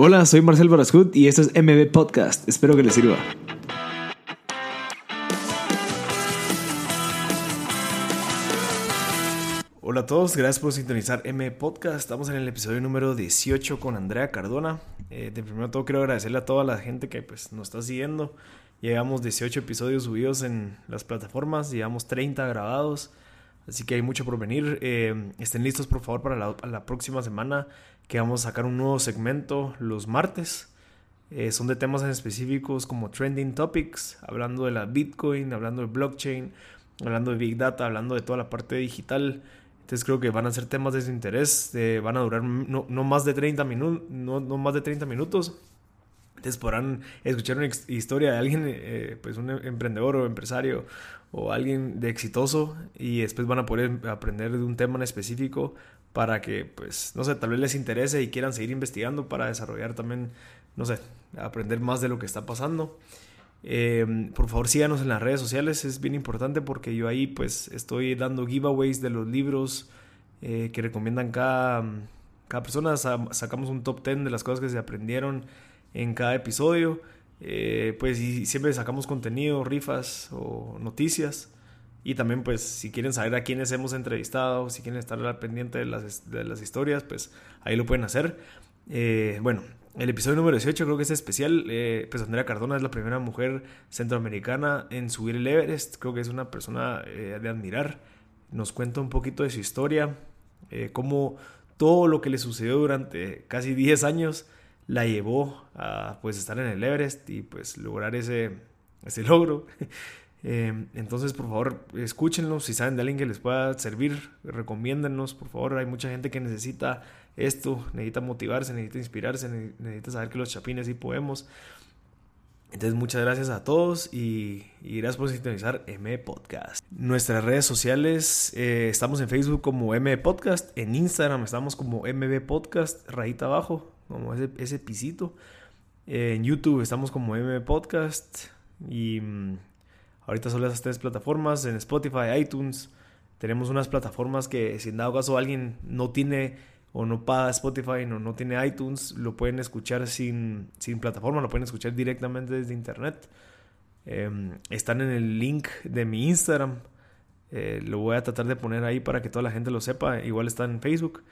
Hola, soy Marcel Barascut y esto es MB Podcast. Espero que les sirva. Hola a todos, gracias por sintonizar M Podcast. Estamos en el episodio número 18 con Andrea Cardona. Eh, de primero todo quiero agradecerle a toda la gente que pues, nos está siguiendo. Llevamos 18 episodios subidos en las plataformas, llevamos 30 grabados, así que hay mucho por venir. Eh, estén listos por favor para la, próxima semana que vamos a sacar un nuevo segmento los martes. Eh, son de temas en específicos como trending topics, hablando de la Bitcoin, hablando de blockchain, hablando de Big Data, hablando de toda la parte digital. Entonces creo que van a ser temas de su interés, van a durar no, más de 30 minutos, no, más de 30 minutos. Entonces podrán escuchar una historia de alguien, eh, pues un emprendedor o empresario o alguien de exitoso y después van a poder aprender de un tema en específico para que, pues, no sé, tal vez les interese y quieran seguir investigando para desarrollar también, no sé, aprender más de lo que está pasando. Em, por favor síganos en las redes sociales, es bien importante porque yo ahí pues estoy dando giveaways de los libros eh, que recomiendan cada, cada persona. Sacamos un top 10 de las cosas que se aprendieron en cada episodio. Eh, pues y siempre sacamos contenido, rifas o noticias. Y también pues si quieren saber a quiénes hemos entrevistado, si quieren estar al pendiente de las, de las historias, pues ahí lo pueden hacer. Eh, bueno, el episodio número 18 creo que es especial. Eh, pues Andrea Cardona es la primera mujer centroamericana en subir el Everest. Creo que es una persona eh, de admirar. Nos cuenta un poquito de su historia, eh, cómo todo lo que le sucedió durante casi 10 años la llevó a pues estar en el Everest y pues lograr ese, ese logro. entonces, por favor, escúchenlo. Si saben de alguien que les pueda servir, recomiéndennos. Por favor, hay mucha gente que necesita esto, necesita motivarse, necesita inspirarse, necesita saber que los chapines sí podemos. Entonces muchas gracias a todos y, gracias por sintonizar M Podcast. Nuestras redes sociales, eh, estamos en Facebook como M Podcast, en Instagram estamos como MB Podcast, rayita abajo, como ese, ese pisito. en YouTube estamos como M Podcast y mm, ahorita son las tres plataformas, en Spotify, iTunes. Tenemos unas plataformas que si en dado caso alguien no tiene o no paga Spotify, no, no tiene iTunes, lo pueden escuchar sin, sin plataforma, lo pueden escuchar directamente desde internet. Em, están en el link de mi Instagram. Eh, lo voy a tratar de poner ahí para que toda la gente lo sepa. Igual está en Facebook.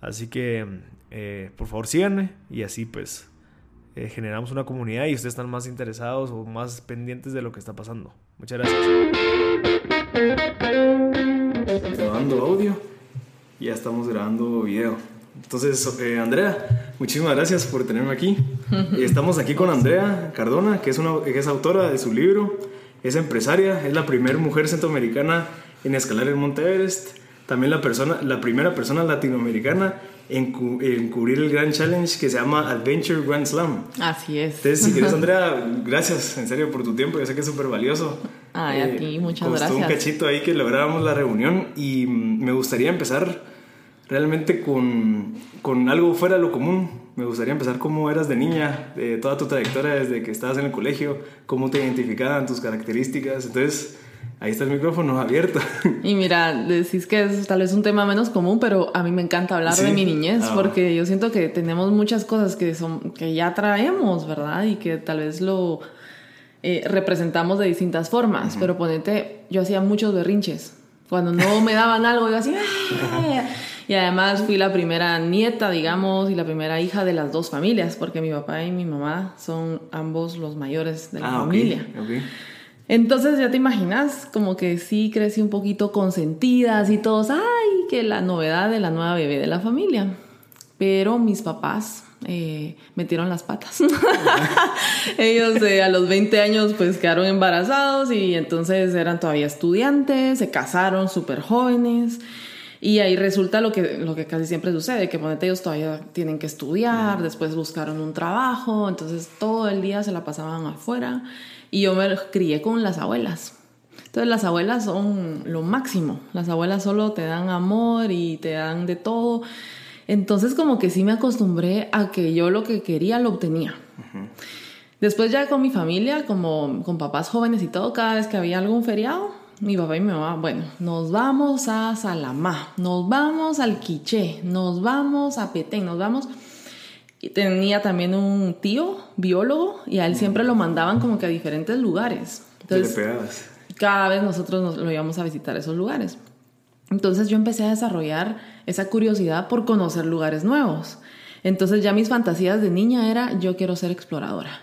Así que eh, por favor síganme y así pues eh, generamos una comunidad y ustedes están más interesados o más pendientes de lo que está pasando. Muchas gracias. Grabando audio ya estamos grabando video. Entonces, eh, Andrea, muchísimas gracias por tenerme aquí. Estamos aquí con Andrea Cardona, que es, una, que es autora de su libro, es empresaria, es la primera mujer centroamericana en escalar el Monte Everest, también la, persona, la primera persona latinoamericana en, cubrir el gran challenge que se llama Adventure Grand Slam. Así es. Entonces, si quieres, Andrea, gracias en serio por tu tiempo, yo sé que es súper valioso. Ay, a eh, ti, muchas costó gracias. un cachito ahí que lográramos la reunión y me gustaría empezar realmente con, con, algo fuera de lo común. Me gustaría empezar cómo eras de niña, de toda tu trayectoria desde que estabas en el colegio, cómo te identificaban tus características. Entonces, ahí está el micrófono abierto. Y mira, decís que es tal vez un tema menos común, pero a mí me encanta hablar de mi niñez ah. porque yo siento que tenemos muchas cosas que, son, que ya traemos, ¿verdad? Y que tal vez lo eh, representamos de distintas formas. Pero ponete, yo hacía muchos berrinches. Cuando no me daban algo, yo hacía... Y además fui la primera nieta, digamos, y la primera hija de las dos familias, porque mi papá y mi mamá son ambos los mayores de la ah, familia. Entonces ya te imaginas, como que sí crecí un poquito consentidas y todos, ay, que la novedad de la nueva bebé de la familia. Pero mis papás eh, metieron las patas. Ellos eh, a los 20 años pues quedaron embarazados y entonces eran todavía estudiantes, se casaron súper jóvenes y ahí resulta lo que, lo que casi siempre sucede, que ponete ellos todavía tienen que estudiar, después buscaron un trabajo, entonces todo el día se la pasaban afuera y yo me crié con las abuelas. Entonces las abuelas son lo máximo, las abuelas solo te dan amor y te dan de todo. Entonces como que sí me acostumbré a que yo lo que quería lo obtenía. Después ya con mi familia, como con papás jóvenes y todo, cada vez que había algún feriado, mi papá y mi mamá, bueno, nos vamos a Salamá, nos vamos al Quiché, nos vamos a Petén, nos vamos. Y tenía también un tío biólogo y a él siempre lo mandaban como que a diferentes lugares. Entonces, cada vez nosotros nos lo íbamos a visitar esos lugares. Entonces yo empecé a desarrollar esa curiosidad por conocer lugares nuevos. Entonces ya mis fantasías de niña era yo quiero ser exploradora.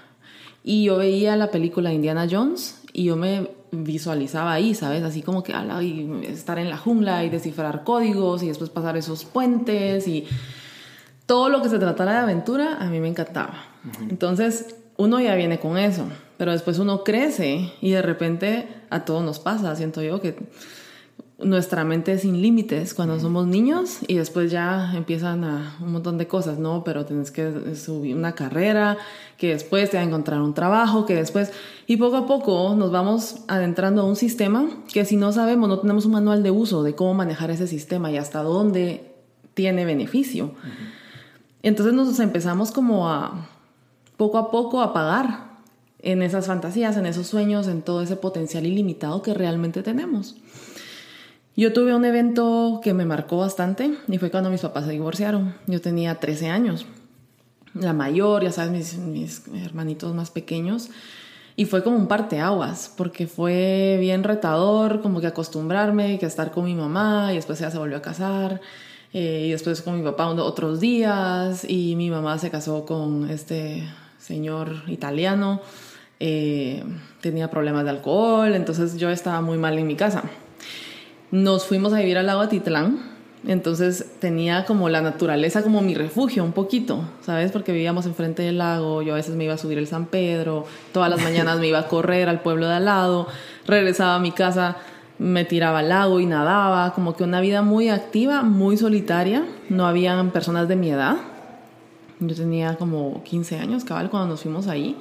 Y yo veía la película Indiana Jones y yo me visualizaba ahí, ¿sabes? Así como que y estar en la jungla y descifrar códigos y después pasar esos puentes y todo lo que se tratara de aventura a mí me encantaba. Entonces uno ya viene con eso, pero después uno crece y de repente a todos nos pasa, siento yo que nuestra mente es sin límites cuando somos niños y después ya empiezan a un montón de cosas, ¿no? Pero tienes que subir una carrera, que después te va a encontrar un trabajo, que después... Y poco a poco nos vamos adentrando a un sistema que si no sabemos, no tenemos un manual de uso de cómo manejar ese sistema y hasta dónde tiene beneficio. Entonces nos empezamos como a poco a poco a pagar en esas fantasías, en esos sueños, en todo ese potencial ilimitado que realmente tenemos. Yo tuve un evento que me marcó bastante y fue cuando mis papás se divorciaron. Yo tenía 13 años. La mayor, ya sabes, mis, hermanitos más pequeños. Y fue como un parteaguas, porque fue bien retador, como que acostumbrarme, que estar con mi mamá, y después ella se volvió a casar, eh, y después con mi papá otros días, y mi mamá se casó con este señor italiano, eh, tenía problemas de alcohol, entonces yo estaba muy mal en mi casa nos fuimos a vivir al lago Atitlán. Entonces tenía como la naturaleza como mi refugio un poquito, ¿sabes? Porque vivíamos enfrente del lago, yo a veces me iba a subir el San Pedro, todas las mañanas me iba a correr al pueblo de al lado, regresaba a mi casa, me tiraba al lago y nadaba, como que una vida muy activa, muy solitaria, no habían personas de mi edad. Yo tenía como 15 años, cabal, cuando nos fuimos ahí.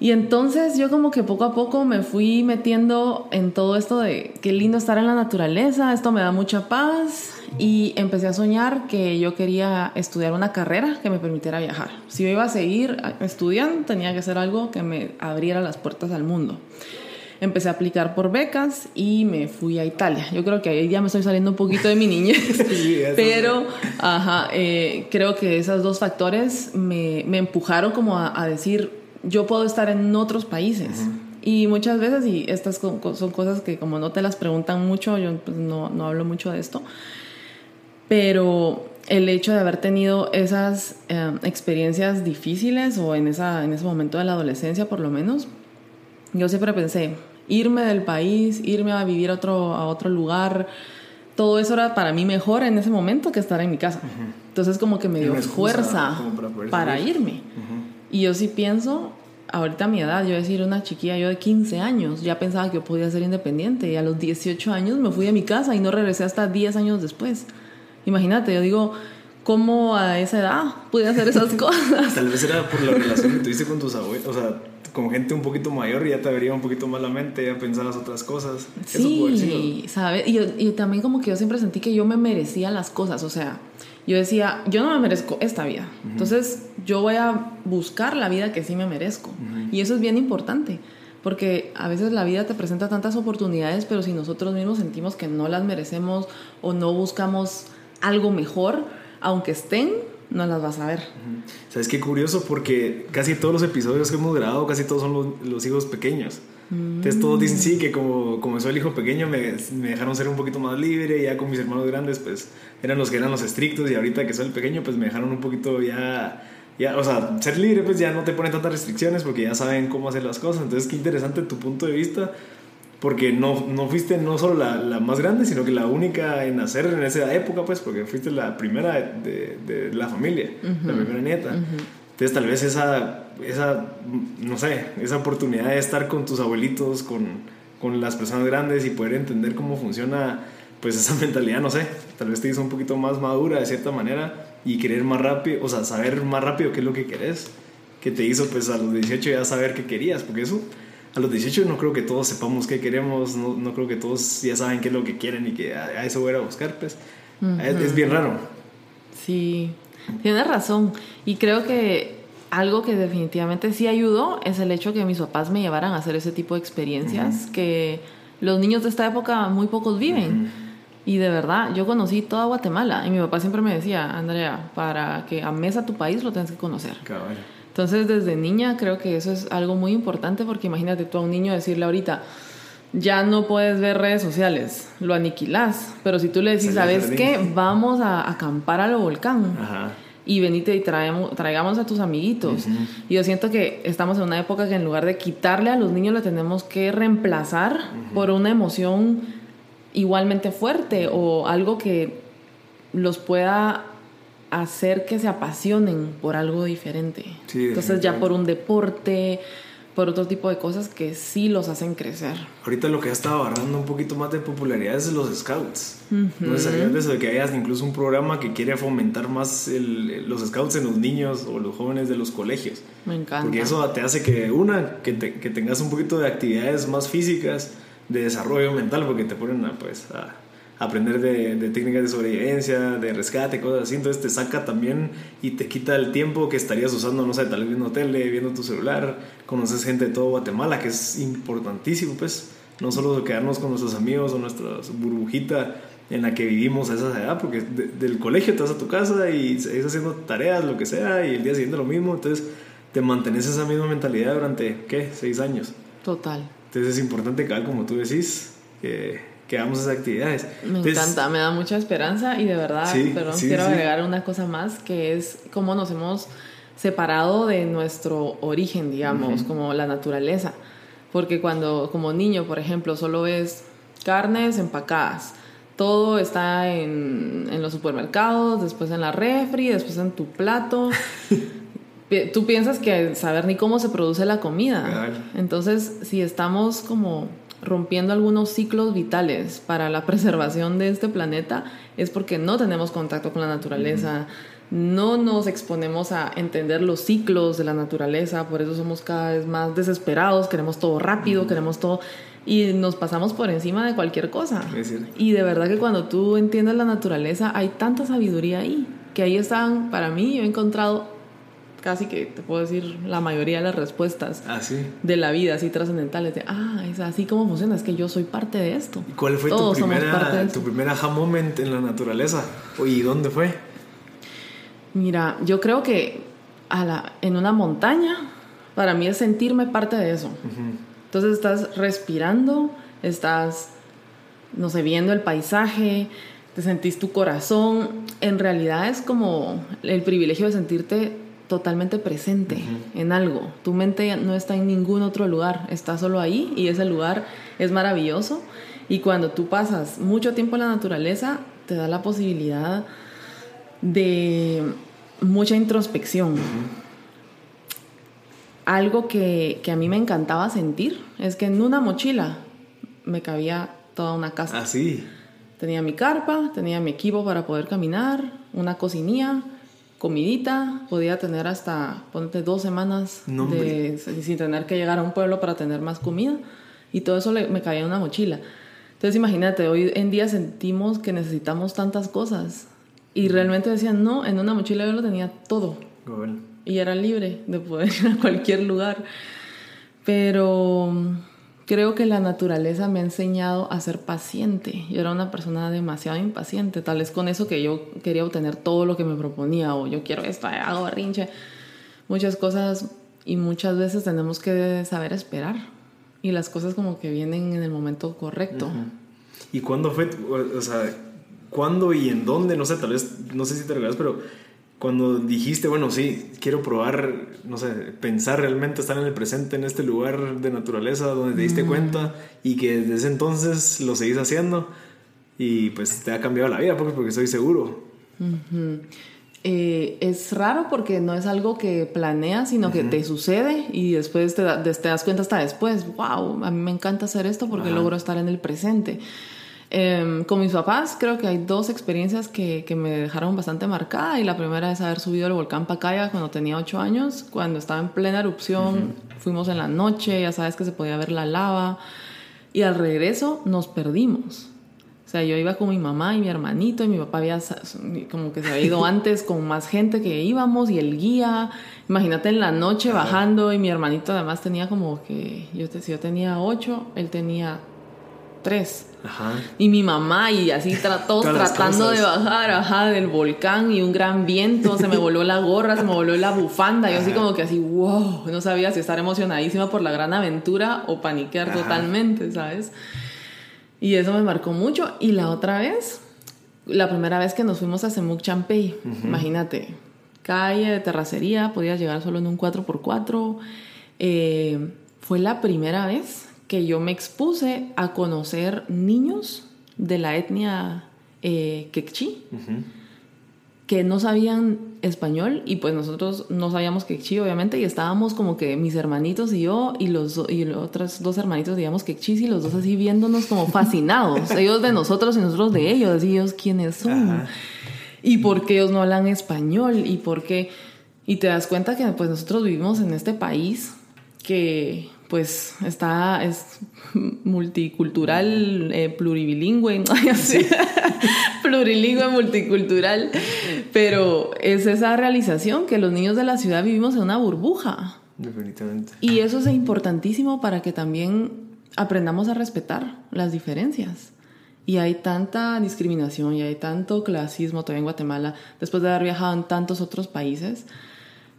Y entonces yo como que poco a poco me fui metiendo en todo esto de qué lindo estar en la naturaleza, esto me da mucha paz y empecé a soñar que yo quería estudiar una carrera que me permitiera viajar. Si yo iba a seguir estudiando tenía que ser algo que me abriera las puertas al mundo. Empecé a aplicar por becas y me fui a Italia. Yo creo que ahí ya me estoy saliendo un poquito de mi niñez, pero ajá, eh, creo que esos dos factores me, me empujaron como a, a decir, yo puedo estar en otros países. Y muchas veces, y estas son cosas que como no te las preguntan mucho, yo pues, no, no, hablo mucho de esto, pero el hecho de haber tenido esas em, experiencias difíciles o en, esa, en ese momento de la adolescencia por lo menos, yo siempre pensé, irme del país, irme a vivir a otro, a otro lugar, todo eso era para mí mejor en ese momento que estar en mi casa. Entonces como que me dio fuerza para, irme. Y yo sí pienso, ahorita a mi edad, yo decir una chiquilla, yo de 15 años, ya pensaba que yo podía ser independiente y a los 18 años me fui a mi casa y no regresé hasta 10 años después. Imagínate, yo digo, ¿cómo a esa edad pude hacer esas cosas? Tal vez era por la relación que tuviste con tus abuelos, o sea, como gente un poquito mayor ya te abriría un poquito más la mente, ya pensabas otras cosas. Sí, ¿sabes? Y, y también como que yo siempre sentí que yo me merecía las cosas, o sea, yo decía, yo no me merezco esta vida. Entonces yo voy a buscar la vida que sí me merezco. Y eso es bien importante, porque a veces la vida te presenta tantas oportunidades, pero si nosotros mismos sentimos que no las merecemos o no buscamos algo mejor, aunque estén, no las vas a ver. ¿Sabes qué curioso? Porque casi todos los episodios que hemos grabado, casi todos son los, los hijos pequeños. Entonces todos dicen sí, que como, como soy el hijo pequeño me, me, dejaron ser un poquito más libre, ya con mis hermanos grandes pues eran los que eran los estrictos y ahorita que soy el pequeño pues me dejaron un poquito ya, ya, o sea, ser libre pues ya no te ponen tantas restricciones porque ya saben cómo hacer las cosas. Entonces qué interesante tu punto de vista porque no, no fuiste no solo la, la, más grande, sino que la única en nacer en esa época, pues, porque fuiste la primera de, de, la familia, la primera nieta. Entonces tal vez esa, esa, no sé, esa oportunidad de estar con tus abuelitos, con, con las personas grandes y poder entender cómo funciona pues esa mentalidad, no sé, tal vez te hizo un poquito más madura de cierta manera y querer más rápido, o sea, saber más rápido qué es lo que querés, que te hizo pues a los 18 ya saber qué querías, porque eso a los 18 no creo que todos sepamos qué queremos, no, no creo que todos ya saben qué es lo que quieren y que a, eso voy a buscar, pues es, es, bien raro. Sí, Tienes razón. Y creo que algo que definitivamente sí ayudó es el hecho que mis papás me llevaran a hacer ese tipo de experiencias que los niños de esta época muy pocos viven. Y de verdad, yo conocí toda Guatemala y mi papá siempre me decía, Andrea, para que ames a tu país lo tienes que conocer. Entonces, desde niña creo que eso es algo muy importante porque imagínate tú a un niño decirle ahorita, ya no puedes ver redes sociales, lo aniquilas. Pero si tú le decís, ¿sabes qué? Vamos a acampar a lo volcán. Y venite y traemos, traigamos a tus amiguitos. Y yo siento que estamos en una época que en lugar de quitarle a los niños, le tenemos que reemplazar por una emoción igualmente fuerte o algo que los pueda hacer que se apasionen por algo diferente. Entonces ya por un deporte, por otro tipo de cosas que sí los hacen crecer. Ahorita lo que ha estado agarrando un poquito más de popularidad es los scouts. No es eso de que hayas incluso un programa que quiere fomentar más los scouts en los niños o los jóvenes de los colegios. Me encanta. Porque eso te hace que, una, que, que tengas un poquito de actividades más físicas de desarrollo mental porque te ponen a, pues, a aprender de, técnicas de sobrevivencia, de rescate, cosas así. Entonces te saca también y te quita el tiempo que estarías usando, no sé, tal vez viendo tele, viendo tu celular. Conoces gente de todo Guatemala, que es importantísimo, pues. No solo quedarnos con nuestros amigos o nuestra burbujita en la que vivimos a esa edad, porque del colegio te vas a tu casa y seguís haciendo tareas, lo que sea, y el día siguiente lo mismo. Entonces te mantienes esa misma mentalidad durante, ¿qué? Seis años. Total. Entonces es importante que, como tú decís, que, que hagamos esas actividades. Me encanta, me da mucha esperanza y de verdad, perdón, quiero agregar una cosa más, que es cómo nos hemos separado de nuestro origen, digamos, como la naturaleza. Porque cuando como niño, por ejemplo, solo ves carnes empacadas, todo está en, en los supermercados, después en la refri, después en tu plato. tú piensas que saber ni cómo se produce la comida. Entonces, si estamos como rompiendo algunos ciclos vitales para la preservación de este planeta, es porque no tenemos contacto con la naturaleza, no nos exponemos a entender los ciclos de la naturaleza, por eso somos cada vez más desesperados, queremos todo rápido, queremos todo y nos pasamos por encima de cualquier cosa. Y de verdad que cuando tú entiendes la naturaleza hay tanta sabiduría ahí, que ahí están, para mí, yo he encontrado casi que te puedo decir la mayoría de las respuestas ah, de la vida, así trascendentales, de, ah, es así como funciona, es que yo soy parte de esto. ¿Y cuál fue tu primera, tu primera aha moment en la naturaleza? ¿Y dónde fue? Mira, yo creo que a la, en una montaña, para mí es sentirme parte de eso. Entonces estás respirando, estás, no sé, viendo el paisaje, te sentís tu corazón. En realidad es como el privilegio de sentirte totalmente presente en algo. Tu mente no está en ningún otro lugar, está solo ahí y ese lugar es maravilloso. Y cuando tú pasas mucho tiempo en la naturaleza, te da la posibilidad de mucha introspección. Algo que, que, a mí me encantaba sentir es que en una mochila me cabía toda una casa. Así. Ah, tenía mi carpa, tenía mi equipo para poder caminar, una cocinilla, comidita, podía tener hasta, ponte, dos semanas de, sin tener que llegar a un pueblo para tener más comida y todo eso me caía en una mochila. Entonces imagínate, hoy en día sentimos que necesitamos tantas cosas y realmente decían, no, en una mochila yo lo tenía todo y era libre de poder ir a cualquier lugar. Pero creo que la naturaleza me ha enseñado a ser paciente. Yo era una persona demasiado impaciente, tal vez con eso que yo quería obtener todo lo que me proponía o yo quiero esto, hago berrinche, muchas cosas y muchas veces tenemos que saber esperar y las cosas como que vienen en el momento correcto. ¿Y cuándo fue, o sea, cuándo y en dónde? No sé, tal vez, no sé si te recuerdas, pero cuando dijiste, bueno, sí, quiero probar, no sé, pensar realmente estar en el presente, en este lugar de naturaleza donde te diste mm. cuenta y que desde ese entonces lo seguís haciendo y pues te ha cambiado la vida, porque, porque estoy seguro. Eh, es raro porque no es algo que planeas, sino que te sucede y después te, te, das cuenta hasta después, wow, a mí me encanta hacer esto porque logro estar en el presente. Em, con mis papás creo que hay dos experiencias que, que, me dejaron bastante marcada y la primera es haber subido el volcán Pacaya cuando tenía ocho años, cuando estaba en plena erupción, fuimos en la noche, ya sabes que se podía ver la lava y al regreso nos perdimos. O sea, yo iba con mi mamá y mi hermanito y mi papá había como que se había ido antes con más gente que íbamos y el guía. Imagínate en la noche bajando y mi hermanito además tenía como que, yo, si yo tenía ocho, él tenía tres. Ajá. Y mi mamá y así todos tratando de bajar, ajá, del volcán y un gran viento, se me voló la gorra, se me voló la bufanda, yo así como que así, wow, no sabía si estar emocionadísima por la gran aventura o paniquear totalmente, ¿sabes? Y eso me marcó mucho. Y la otra vez, la primera vez que nos fuimos a Semuc Champey, imagínate, calle de terracería, podía llegar solo en un 4x4. Eh, fue la primera vez que yo me expuse a conocer niños de la etnia eh, quechí que no sabían español y pues nosotros no sabíamos quechí obviamente y estábamos como que mis hermanitos y yo y los, y los otros dos hermanitos digamos quechí y los dos así viéndonos como fascinados ellos de nosotros y nosotros de ellos y ellos quiénes son y por qué ellos no hablan español y por qué y te das cuenta que pues nosotros vivimos en este país que pues está, es multicultural, eh, pluribilingüe, plurilingüe, multicultural, pero es esa realización que los niños de la ciudad vivimos en una burbuja. Definitivamente. Y eso es importantísimo para que también aprendamos a respetar las diferencias. Y hay tanta discriminación y hay tanto clasismo todavía en Guatemala, después de haber viajado en tantos otros países,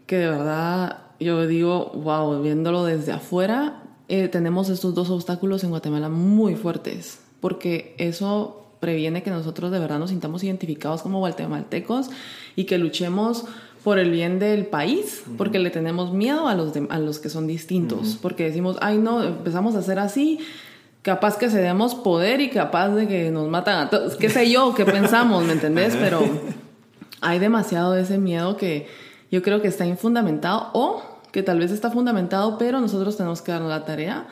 que de verdad yo digo, wow, viéndolo desde afuera, eh, tenemos estos dos obstáculos en Guatemala muy fuertes, porque eso previene que nosotros de verdad nos sintamos identificados como guatemaltecos y que luchemos por el bien del país, porque le tenemos miedo a los, a los que son distintos, porque decimos, ay no, empezamos a hacer así, capaz que cedemos poder y capaz de que nos matan a todos, qué sé yo, qué pensamos, ¿me entendés? Pero hay demasiado ese miedo que yo creo que está infundamentado o que tal vez está fundamentado, pero nosotros tenemos que darnos la tarea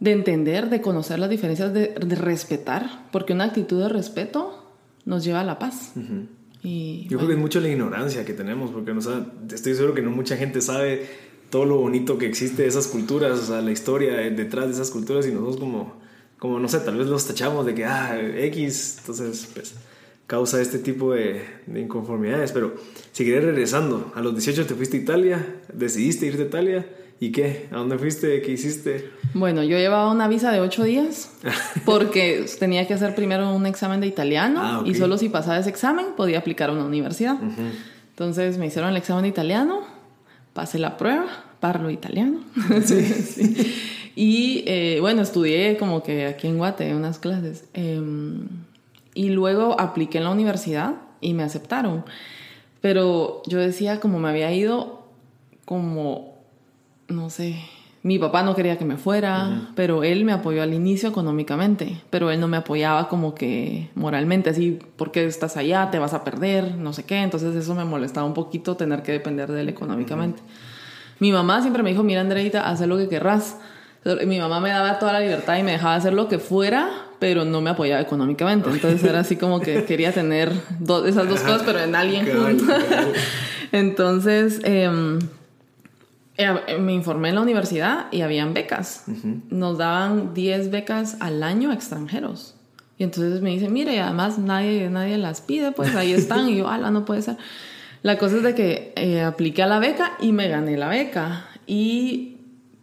de entender, de conocer las diferencias, de, respetar, porque una actitud de respeto nos lleva a la paz. y, Yo creo que es mucho la ignorancia que tenemos, porque no, estoy seguro que no mucha gente sabe todo lo bonito que existe de esas culturas, o sea, la historia detrás de esas culturas y nosotros como, como no sé, tal vez los tachamos de que, ah, X, entonces, pues causa este tipo de, inconformidades. Pero seguiré regresando. A los 18 te fuiste a Italia, decidiste irte a Italia. ¿Y qué? ¿A dónde fuiste? ¿Qué hiciste? Bueno, yo llevaba una visa de 8 días porque tenía que hacer primero un examen de italiano ah, y solo si pasaba ese examen podía aplicar a una universidad. Entonces me hicieron el examen de italiano, pasé la prueba, parlo italiano. Sí. Y eh, bueno, estudié como que aquí en Guate unas clases. Em, y luego apliqué en la universidad y me aceptaron. Pero yo decía, como me había ido, como, no sé, mi papá no quería que me fuera, pero él me apoyó al inicio económicamente, pero él no me apoyaba como que moralmente, así, porque estás allá? Te vas a perder, no sé qué. Entonces eso me molestaba un poquito tener que depender de él económicamente. Mi mamá siempre me dijo, mira Andreita, haz lo que querrás. Mi mamá me daba toda la libertad y me dejaba hacer lo que fuera, pero no me apoyaba económicamente. Entonces era así como que quería tener esas dos cosas, pero en alguien junto. Entonces em, eh, me informé en la universidad y habían becas. Nos daban 10 becas al año a extranjeros. Y entonces me dicen, mire, además nadie, nadie las pide, pues ahí están. Y yo, ala, no puede ser. La cosa es de que eh, apliqué a la beca y me gané la beca. Y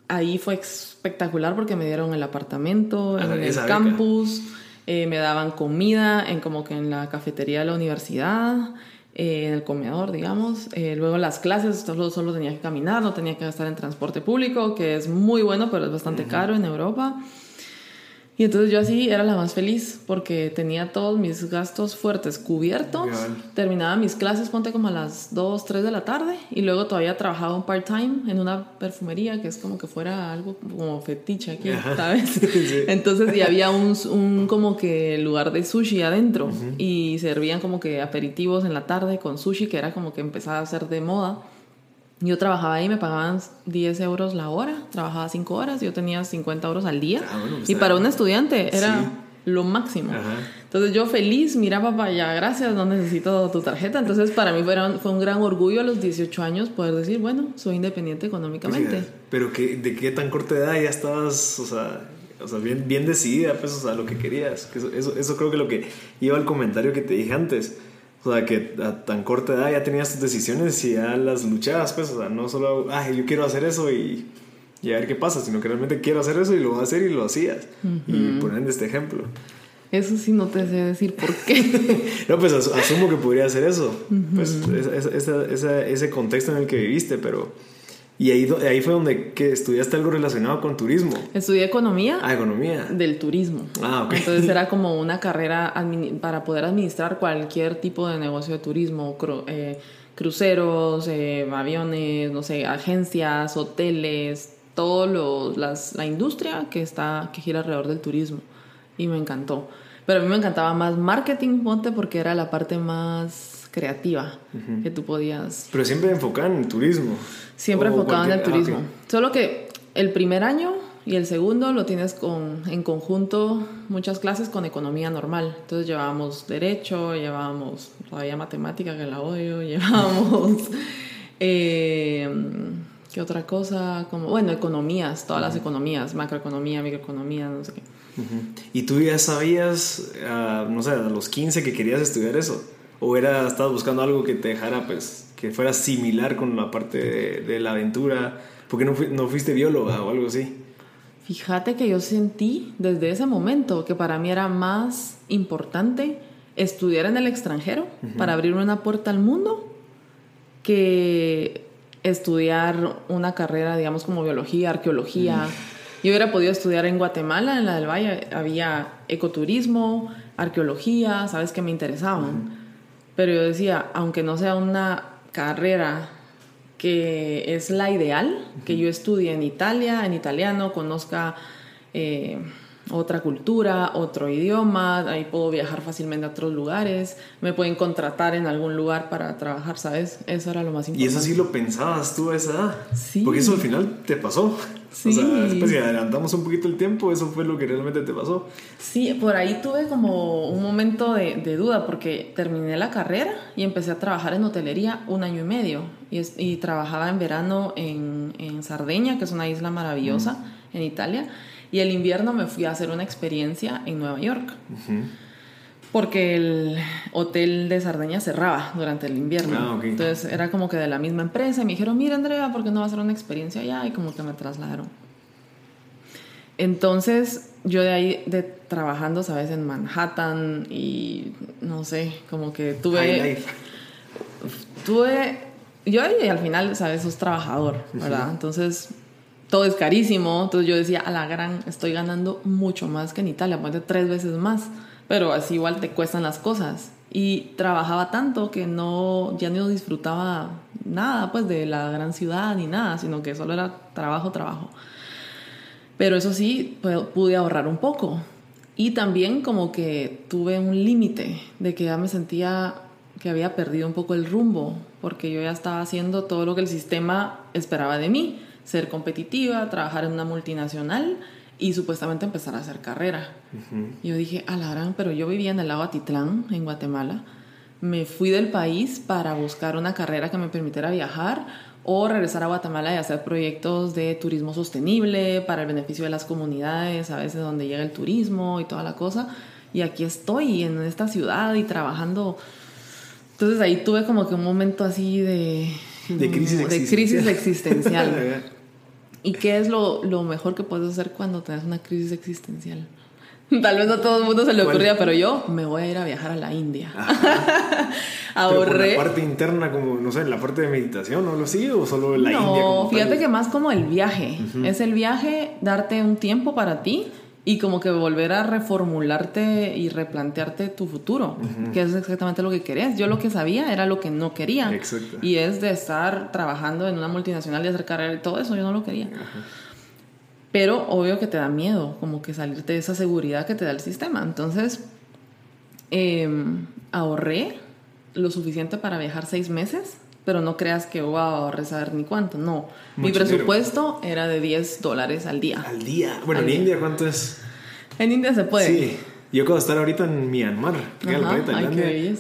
ahí fue espectacular porque me dieron el apartamento en el campus, eh, me daban comida en como que en la cafetería de la universidad, eh, en el comedor, digamos. Eh, luego las clases, solo, solo tenía que caminar, no tenía que gastar en transporte público, que es muy bueno, pero es bastante caro en Europa. Y entonces yo así era la más feliz porque tenía todos mis gastos fuertes cubiertos. Terminaba mis clases, ponte como a las 2, 3 de la tarde. Y luego todavía trabajaba un part-time en una perfumería que es como que fuera algo como fetiche aquí, ¿sabes? Entonces, y había un, un, como que lugar de sushi adentro. Y servían como que aperitivos en la tarde con sushi, que era como que empezaba a ser de moda. Yo trabajaba ahí, me pagaban 10 euros la hora, trabajaba 5 horas, yo tenía 50 euros al día. Ah, y para un estudiante era lo máximo. Entonces yo feliz, mira papá, ya gracias, no necesito tu tarjeta. Entonces para mí fue, fue un gran orgullo a los 18 años poder decir, bueno, soy independiente económicamente. pero que, ¿de qué tan corta edad ya estabas, o sea, o sea bien, bien decidida, pues, o sea, lo que querías? Eso, eso, eso creo que lo que iba al comentario que te dije antes o sea, que a tan corta edad ya tenías tus decisiones y ya las luchabas, pues, o sea, no solo, ay, yo quiero hacer eso y, y a ver qué pasa, sino que realmente quiero hacer eso y lo voy a hacer y lo hacías. Y ponen este ejemplo. Eso sí no te sé decir por qué. no, pues asumo que podría hacer eso. Pues ese contexto en el que viviste, pero... Y ahí, ahí fue donde que estudiaste algo relacionado con turismo. Estudié economía. Ah, economía. Del turismo. Ah, ok. Entonces era como una carrera para poder administrar cualquier tipo de negocio de turismo, eh, cruceros, eh, aviones, no sé, agencias, hoteles, todo las, la industria que, está, que gira alrededor del turismo. Y me encantó. Pero a mí me encantaba más marketing, ponte, porque era la parte más creativa que tú podías. Pero siempre enfocada en el turismo. Siempre enfocado en el turismo. Solo que el primer año y el segundo lo tienes con, en conjunto muchas clases con economía normal. Entonces llevábamos derecho, llevábamos todavía matemática que la odio, llevábamos... Eh, ¿Qué otra cosa? Como, bueno, economías, todas las economías, macroeconomía, microeconomía, no sé qué. ¿Y tú ya sabías, ah, no sé, a los 15 que querías estudiar eso? ¿O era, estabas buscando algo que te dejara, pues, que fuera similar con la parte de, la aventura? ¿Por qué no, no fuiste bióloga o algo así? Fíjate que yo sentí desde ese momento que para mí era más importante estudiar en el extranjero para abrirme una puerta al mundo que estudiar una carrera, digamos, como biología, arqueología. Yo hubiera podido estudiar en Guatemala, en la del Valle, había ecoturismo, arqueología, sabes que me interesaban. Pero yo decía, aunque no sea una carrera que es la ideal, que yo estudie en Italia, en italiano, conozca eh, otra cultura, otro idioma, ahí puedo viajar fácilmente a otros lugares, me pueden contratar en algún lugar para trabajar, ¿sabes? Eso era lo más importante. ¿Y eso sí lo pensabas tú a esa edad? Sí. Porque eso al final te pasó. Sí. O sea, después si adelantamos un poquito el tiempo, eso fue lo que realmente te pasó. Sí, por ahí tuve como un momento de, de duda porque terminé la carrera y empecé a trabajar en hotelería un año y medio y, y trabajaba en verano en, en, Sardeña, que es una isla maravillosa en Italia y el invierno me fui a hacer una experiencia en Nueva York. Porque el hotel de Sardeña cerraba durante el invierno. Ah, Entonces era como que de la misma empresa. Y me dijeron, mira Andrea, ¿por qué no vas a hacer una experiencia allá? Y como que me trasladaron. Entonces yo de ahí, de, trabajando, ¿sabes? En Manhattan y no sé, como que tuve... Tuve... Yo y al final, ¿sabes? Sos trabajador, ¿verdad? Entonces todo es carísimo. Entonces yo decía, a la gran, estoy ganando mucho más que en Italia, de tres veces más. Pero así igual te cuestan las cosas. Y trabajaba tanto que no, ya no disfrutaba nada, pues, de la gran ciudad ni nada, sino que solo era trabajo, trabajo. Pero eso sí, pude ahorrar un poco. Y también como que tuve un límite de que ya me sentía que había perdido un poco el rumbo, porque yo ya estaba haciendo todo lo que el sistema esperaba de mí ser competitiva, trabajar en una multinacional y supuestamente empezar a hacer carrera. Yo dije, a la gran, pero yo vivía en el lago Atitlán, en Guatemala. Me fui del país para buscar una carrera que me permitiera viajar o regresar a Guatemala y hacer proyectos de turismo sostenible para el beneficio de las comunidades, a veces donde llega el turismo y toda la cosa. Y aquí estoy en esta ciudad y trabajando. Entonces ahí tuve como que un momento así de... De crisis de crisis existencial. ¿Y qué es lo, lo, mejor que puedes hacer cuando tienes una crisis existencial? Tal vez no a todo el mundo se le ocurría, pero yo me voy a ir a viajar a la India. Ahorré. la parte interna, como, no sé, la parte de meditación o lo así, o solo la India? No, fíjate que más como el viaje. Es el viaje, darte un tiempo para ti y como que volver a reformularte y replantearte tu futuro, que es exactamente lo que querías. Yo lo que sabía era lo que no quería. Exacto. Y es de estar trabajando en una multinacional y hacer carrera y todo eso, yo no lo quería. Pero obvio que te da miedo, como que salirte de esa seguridad que te da el sistema. Entonces, em, ahorré lo suficiente para viajar seis meses pero no creas que voy a saber ni cuánto, no. Mi presupuesto era de 10 dólares al día. Al día. Bueno, en India, ¿cuánto es? En India se puede. Sí. Yo cuando estaba ahorita en Myanmar,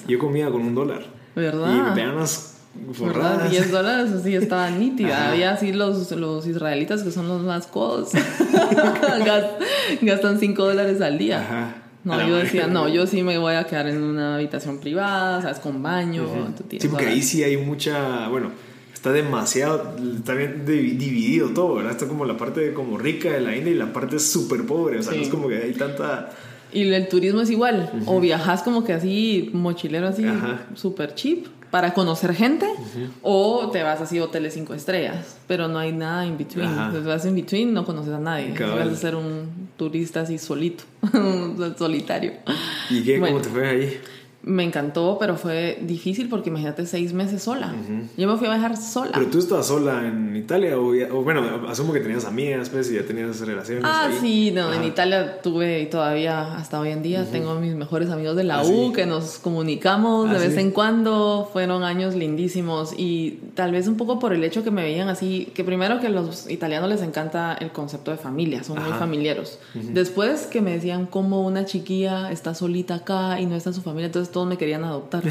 yo comía con un dólar. ¿Verdad? Y me pegan unas forradas. 10 dólares así estaba nítida. Había así los, los israelitas que son los más codos. Gastan 5 dólares al día. Ajá. No, yo decía, no, yo sí me voy a quedar en una habitación privada, ¿sabes? Con baño. Sí, porque ahí sí hay mucha, bueno, está demasiado, está bien dividido todo, ¿verdad? Está como la parte como rica de la India y la parte súper pobre, o sea, no es como que hay tanta... Y el turismo es igual, o viajas como que así, mochilero así, súper cheap, para conocer gente, o te vas así a hoteles cinco estrellas, pero no hay nada in between. Entonces vas in between, no conoces a nadie. Vas a ser un turista así solito, solitario. ¿Y qué? ¿Cómo te fue ahí? Me encantó, pero fue difícil porque imagínate seis meses sola. Yo me fui a viajar sola. ¿Pero tú estabas sola en Italia? O, bueno, asumo que tenías amigas, pues, y ya tenías relaciones. Ah, sí, no, en Italia tuve y todavía hasta hoy en día tengo mis mejores amigos de la ah, U que nos comunicamos de ah, vez en cuando. Fueron años lindísimos y tal vez un poco por el hecho que me veían así, que primero que a los italianos les encanta el concepto de familia, son muy familiares. Después que me decían cómo una chiquilla está solita acá y no está en su familia, entonces todos me querían adoptar.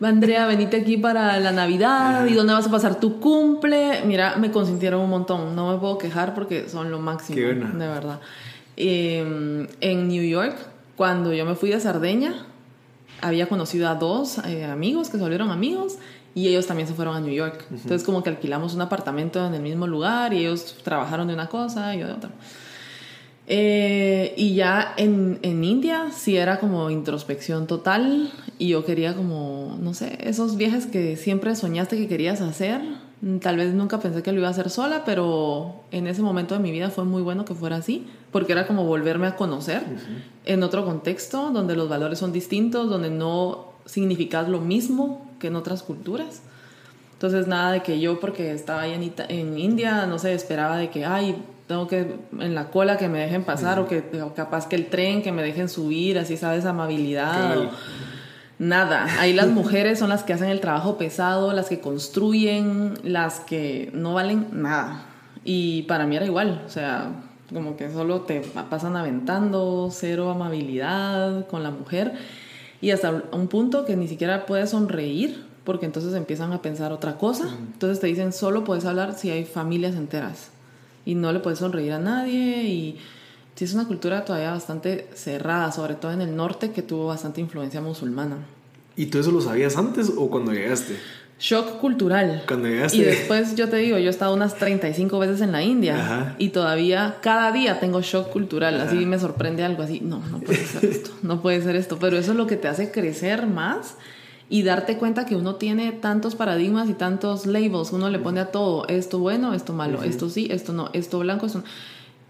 Andrea, venite aquí para la Navidad y dónde vas a pasar tu cumple. Mira, me consintieron un montón. No me puedo quejar porque son lo máximo. De verdad. Em, en New York, cuando yo me fui de Sardeña, había conocido a dos eh, amigos que se volvieron amigos y ellos también se fueron a New York. Entonces como que alquilamos un apartamento en el mismo lugar y ellos trabajaron de una cosa y yo de otra. Eh, y ya en, en, India sí era como introspección total y yo quería como, no sé, esos viajes que siempre soñaste que querías hacer. Tal vez nunca pensé que lo iba a hacer sola, pero en ese momento de mi vida fue muy bueno que fuera así, porque era como volverme a conocer en otro contexto, donde los valores son distintos, donde no significas lo mismo que en otras culturas. Entonces nada de que yo porque estaba ahí en, en India, no sé, esperaba de que, ay, tengo que en la cola que me dejen pasar o que capaz que el tren que me dejen subir, así sabes, amabilidad. nada, ahí las mujeres son las que hacen el trabajo pesado, las que construyen, las que no valen nada. Y para mí era igual, o sea, como que solo te pasan aventando, cero amabilidad con la mujer y hasta un punto que ni siquiera puedes sonreír porque entonces empiezan a pensar otra cosa. Entonces te dicen, solo puedes hablar si hay familias enteras y no le puedes sonreír a nadie y sí es una cultura todavía bastante cerrada, sobre todo en el norte que tuvo bastante influencia musulmana. ¿Y tú eso lo sabías antes o cuando llegaste? Shock cultural. Cuando llegaste. Y después yo te digo, yo he estado unas 35 veces en la India y todavía cada día tengo shock cultural. Así me sorprende algo así. No, no puede ser esto, no puede ser esto. Pero eso es lo que te hace crecer más y darte cuenta que uno tiene tantos paradigmas y tantos labels, uno le pone a todo, esto bueno, esto malo, esto sí, esto no, esto blanco, esto no.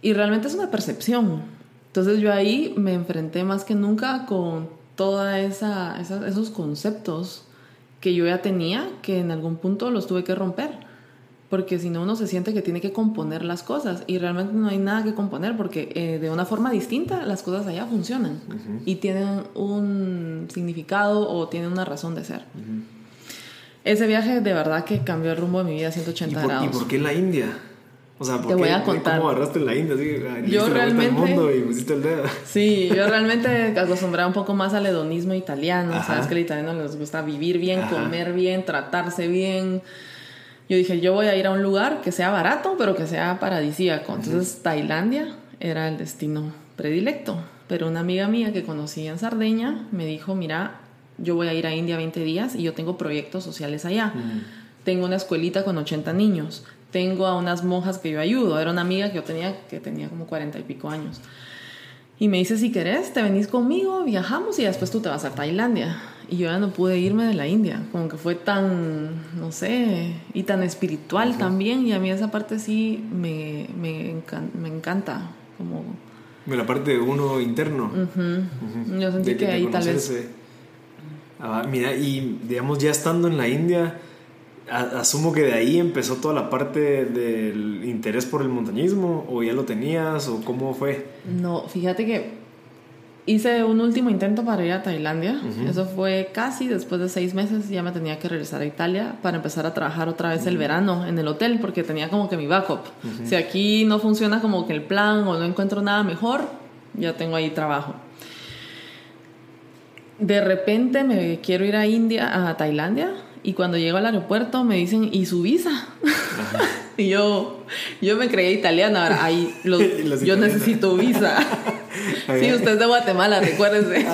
Y realmente es una percepción. Entonces yo ahí me enfrenté más que nunca con todos esa, esos conceptos que yo ya tenía, que en algún punto los tuve que romper porque si no uno se siente que tiene que componer las cosas y realmente no hay nada que componer porque eh, de una forma distinta las cosas allá funcionan y tienen un significado o tienen una razón de ser. Ese viaje de verdad que cambió el rumbo de mi vida a 180 grados. ¿Y por qué la India? O sea, Te voy a contar. ¿Cómo agarraste en la India? Así, yo realmente. mundo y pusiste el dedo. Sí, yo realmente acostumbraba un poco más al hedonismo italiano. Sabes que al italiano les gusta vivir bien, comer bien, tratarse bien yo dije, yo voy a ir a un lugar que sea barato, pero que sea paradisíaco. Entonces, Tailandia era el destino predilecto. Pero una amiga mía que conocí en Sardeña me dijo, mira, yo voy a ir a India 20 días y yo tengo proyectos sociales allá. Tengo una escuelita con 80 niños. Tengo a unas monjas que yo ayudo. Era una amiga que yo tenía que tenía como 40 y pico años. Y me dice, si querés, te venís conmigo, viajamos y después tú te vas a Tailandia y yo ya no pude irme de la India, como que fue tan, no sé, y tan espiritual también, y a mí esa parte sí me, me, me encanta, como... La parte de uno interno. Yo sentí que, ahí tal vez... Ah, mira, y digamos, ya estando en la India, asumo que de ahí empezó toda la parte del interés por el montañismo, o ya lo tenías, o cómo fue. No, fíjate que hice un último intento para ir a Tailandia. Eso fue casi después de seis meses. Ya me tenía que regresar a Italia para empezar a trabajar otra vez el verano en el hotel porque tenía como que mi backup. Si aquí no funciona como que el plan o no encuentro nada mejor, ya tengo ahí trabajo. De repente me quiero ir a India, a Tailandia, y cuando llego al aeropuerto me dicen, ¿y su visa? y yo, yo me creía italiana, ahora ahí yo necesito visa. sí, usted es de Guatemala, recuérdese.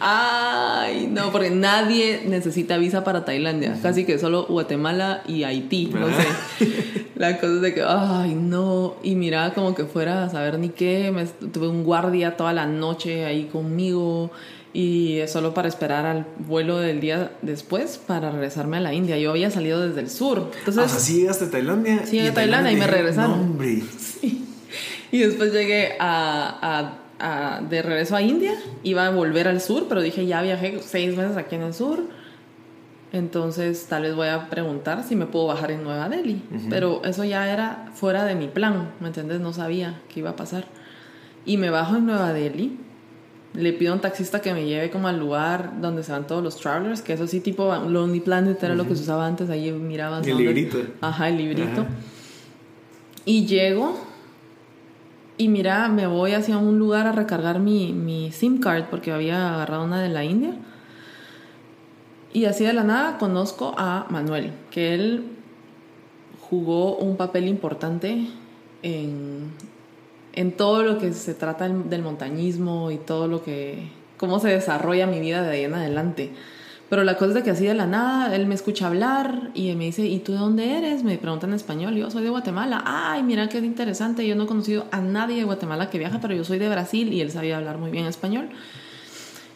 Ah, Ay, no, porque nadie necesita visa para Tailandia. Casi que solo Guatemala y Haití, no sé. La cosa es de que, ay, no. Y mira, como que fuera a saber ni qué. Me, tuve un guardia toda la noche ahí conmigo y solo para esperar al vuelo del día después para regresarme a la India. Yo había salido desde el sur. Entonces, ah, sí llegaste a Tailandia. Sí, a Tailandia, y me regresaron. hombre. Sí. Y después llegué a, a, de regreso a India. Iba a volver al sur, pero dije, ya viajé seis meses aquí en el sur. Entonces tal vez voy a preguntar si me puedo bajar en Nueva Delhi. Pero eso ya era fuera de mi plan, ¿me entiendes? No sabía qué iba a pasar. Y me bajo en Nueva Delhi le pido a un taxista que me lleve como al lugar donde se van todos los travelers, que eso sí, tipo Lonely Planet era lo que se usaba antes, ahí mirabas. El librito. Ajá, el librito. Y llego y mira, me voy hacia un lugar a recargar mi, mi SIM card porque había agarrado una de la India. Y así de la nada conozco a Manuel, que él jugó un papel importante en, en todo lo que se trata del montañismo y todo lo que, cómo se desarrolla mi vida de ahí en adelante. Pero la cosa es de que así de la nada, él me escucha hablar y me dice, ¿y tú de dónde eres? Me pregunta en español, yo soy de Guatemala. Ay, mira qué interesante, yo no he conocido a nadie de Guatemala que viaja, pero yo soy de Brasil y él sabía hablar muy bien español.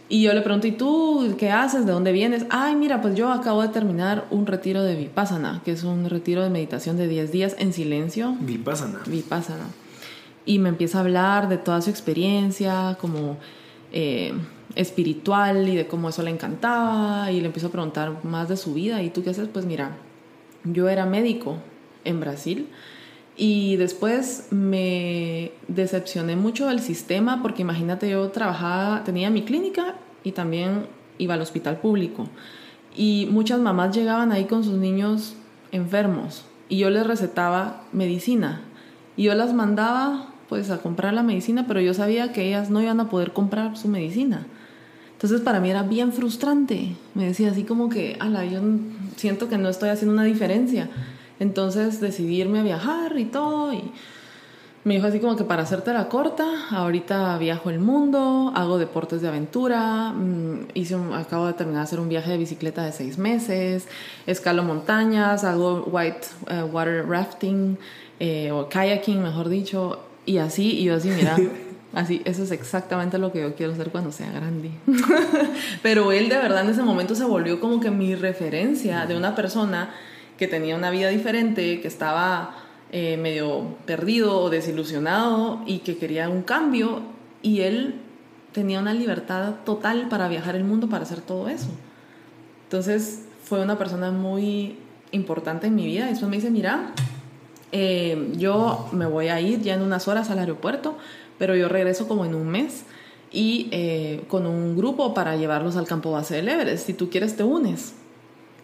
Y yo le pregunto, ¿y tú qué haces? ¿De dónde vienes? Ay, mira, pues yo acabo de terminar un retiro de Vipassana, que es un retiro de meditación de 10 días en silencio. Vipassana. Vipassana y me empieza a hablar de toda su experiencia como eh, espiritual y de cómo eso le encantaba y le empiezo a preguntar más de su vida y tú qué haces pues mira yo era médico en Brasil y después me decepcioné mucho del sistema porque imagínate yo trabajaba tenía mi clínica y también iba al hospital público y muchas mamás llegaban ahí con sus niños enfermos y yo les recetaba medicina y yo las mandaba pues a comprar la medicina, pero yo sabía que ellas no iban a poder comprar su medicina. Entonces para mí era bien frustrante. Me decía así como que, ala, yo siento que no estoy haciendo una diferencia. Entonces decidí irme a viajar y todo y me dijo así como que para hacerte la corta, ahorita viajo el mundo, hago deportes de aventura, mm, hice acabo de terminar de hacer un viaje de bicicleta de seis meses, escalo montañas, hago white eh, water rafting eh, o kayaking, mejor dicho, y así, y yo así, mira, así, eso es exactamente lo que yo quiero hacer cuando sea grande. Pero él de verdad en ese momento se volvió como que mi referencia de una persona que tenía una vida diferente, que estaba eh, medio perdido o desilusionado y que quería un cambio. Y él tenía una libertad total para viajar el mundo, para hacer todo eso. Entonces fue una persona muy importante en mi vida. Y después me dice, mira, eh, yo me voy a ir ya en unas horas al aeropuerto, pero yo regreso como en un mes y eh, con un grupo para llevarlos al campo base del Everest. Si tú quieres, te unes.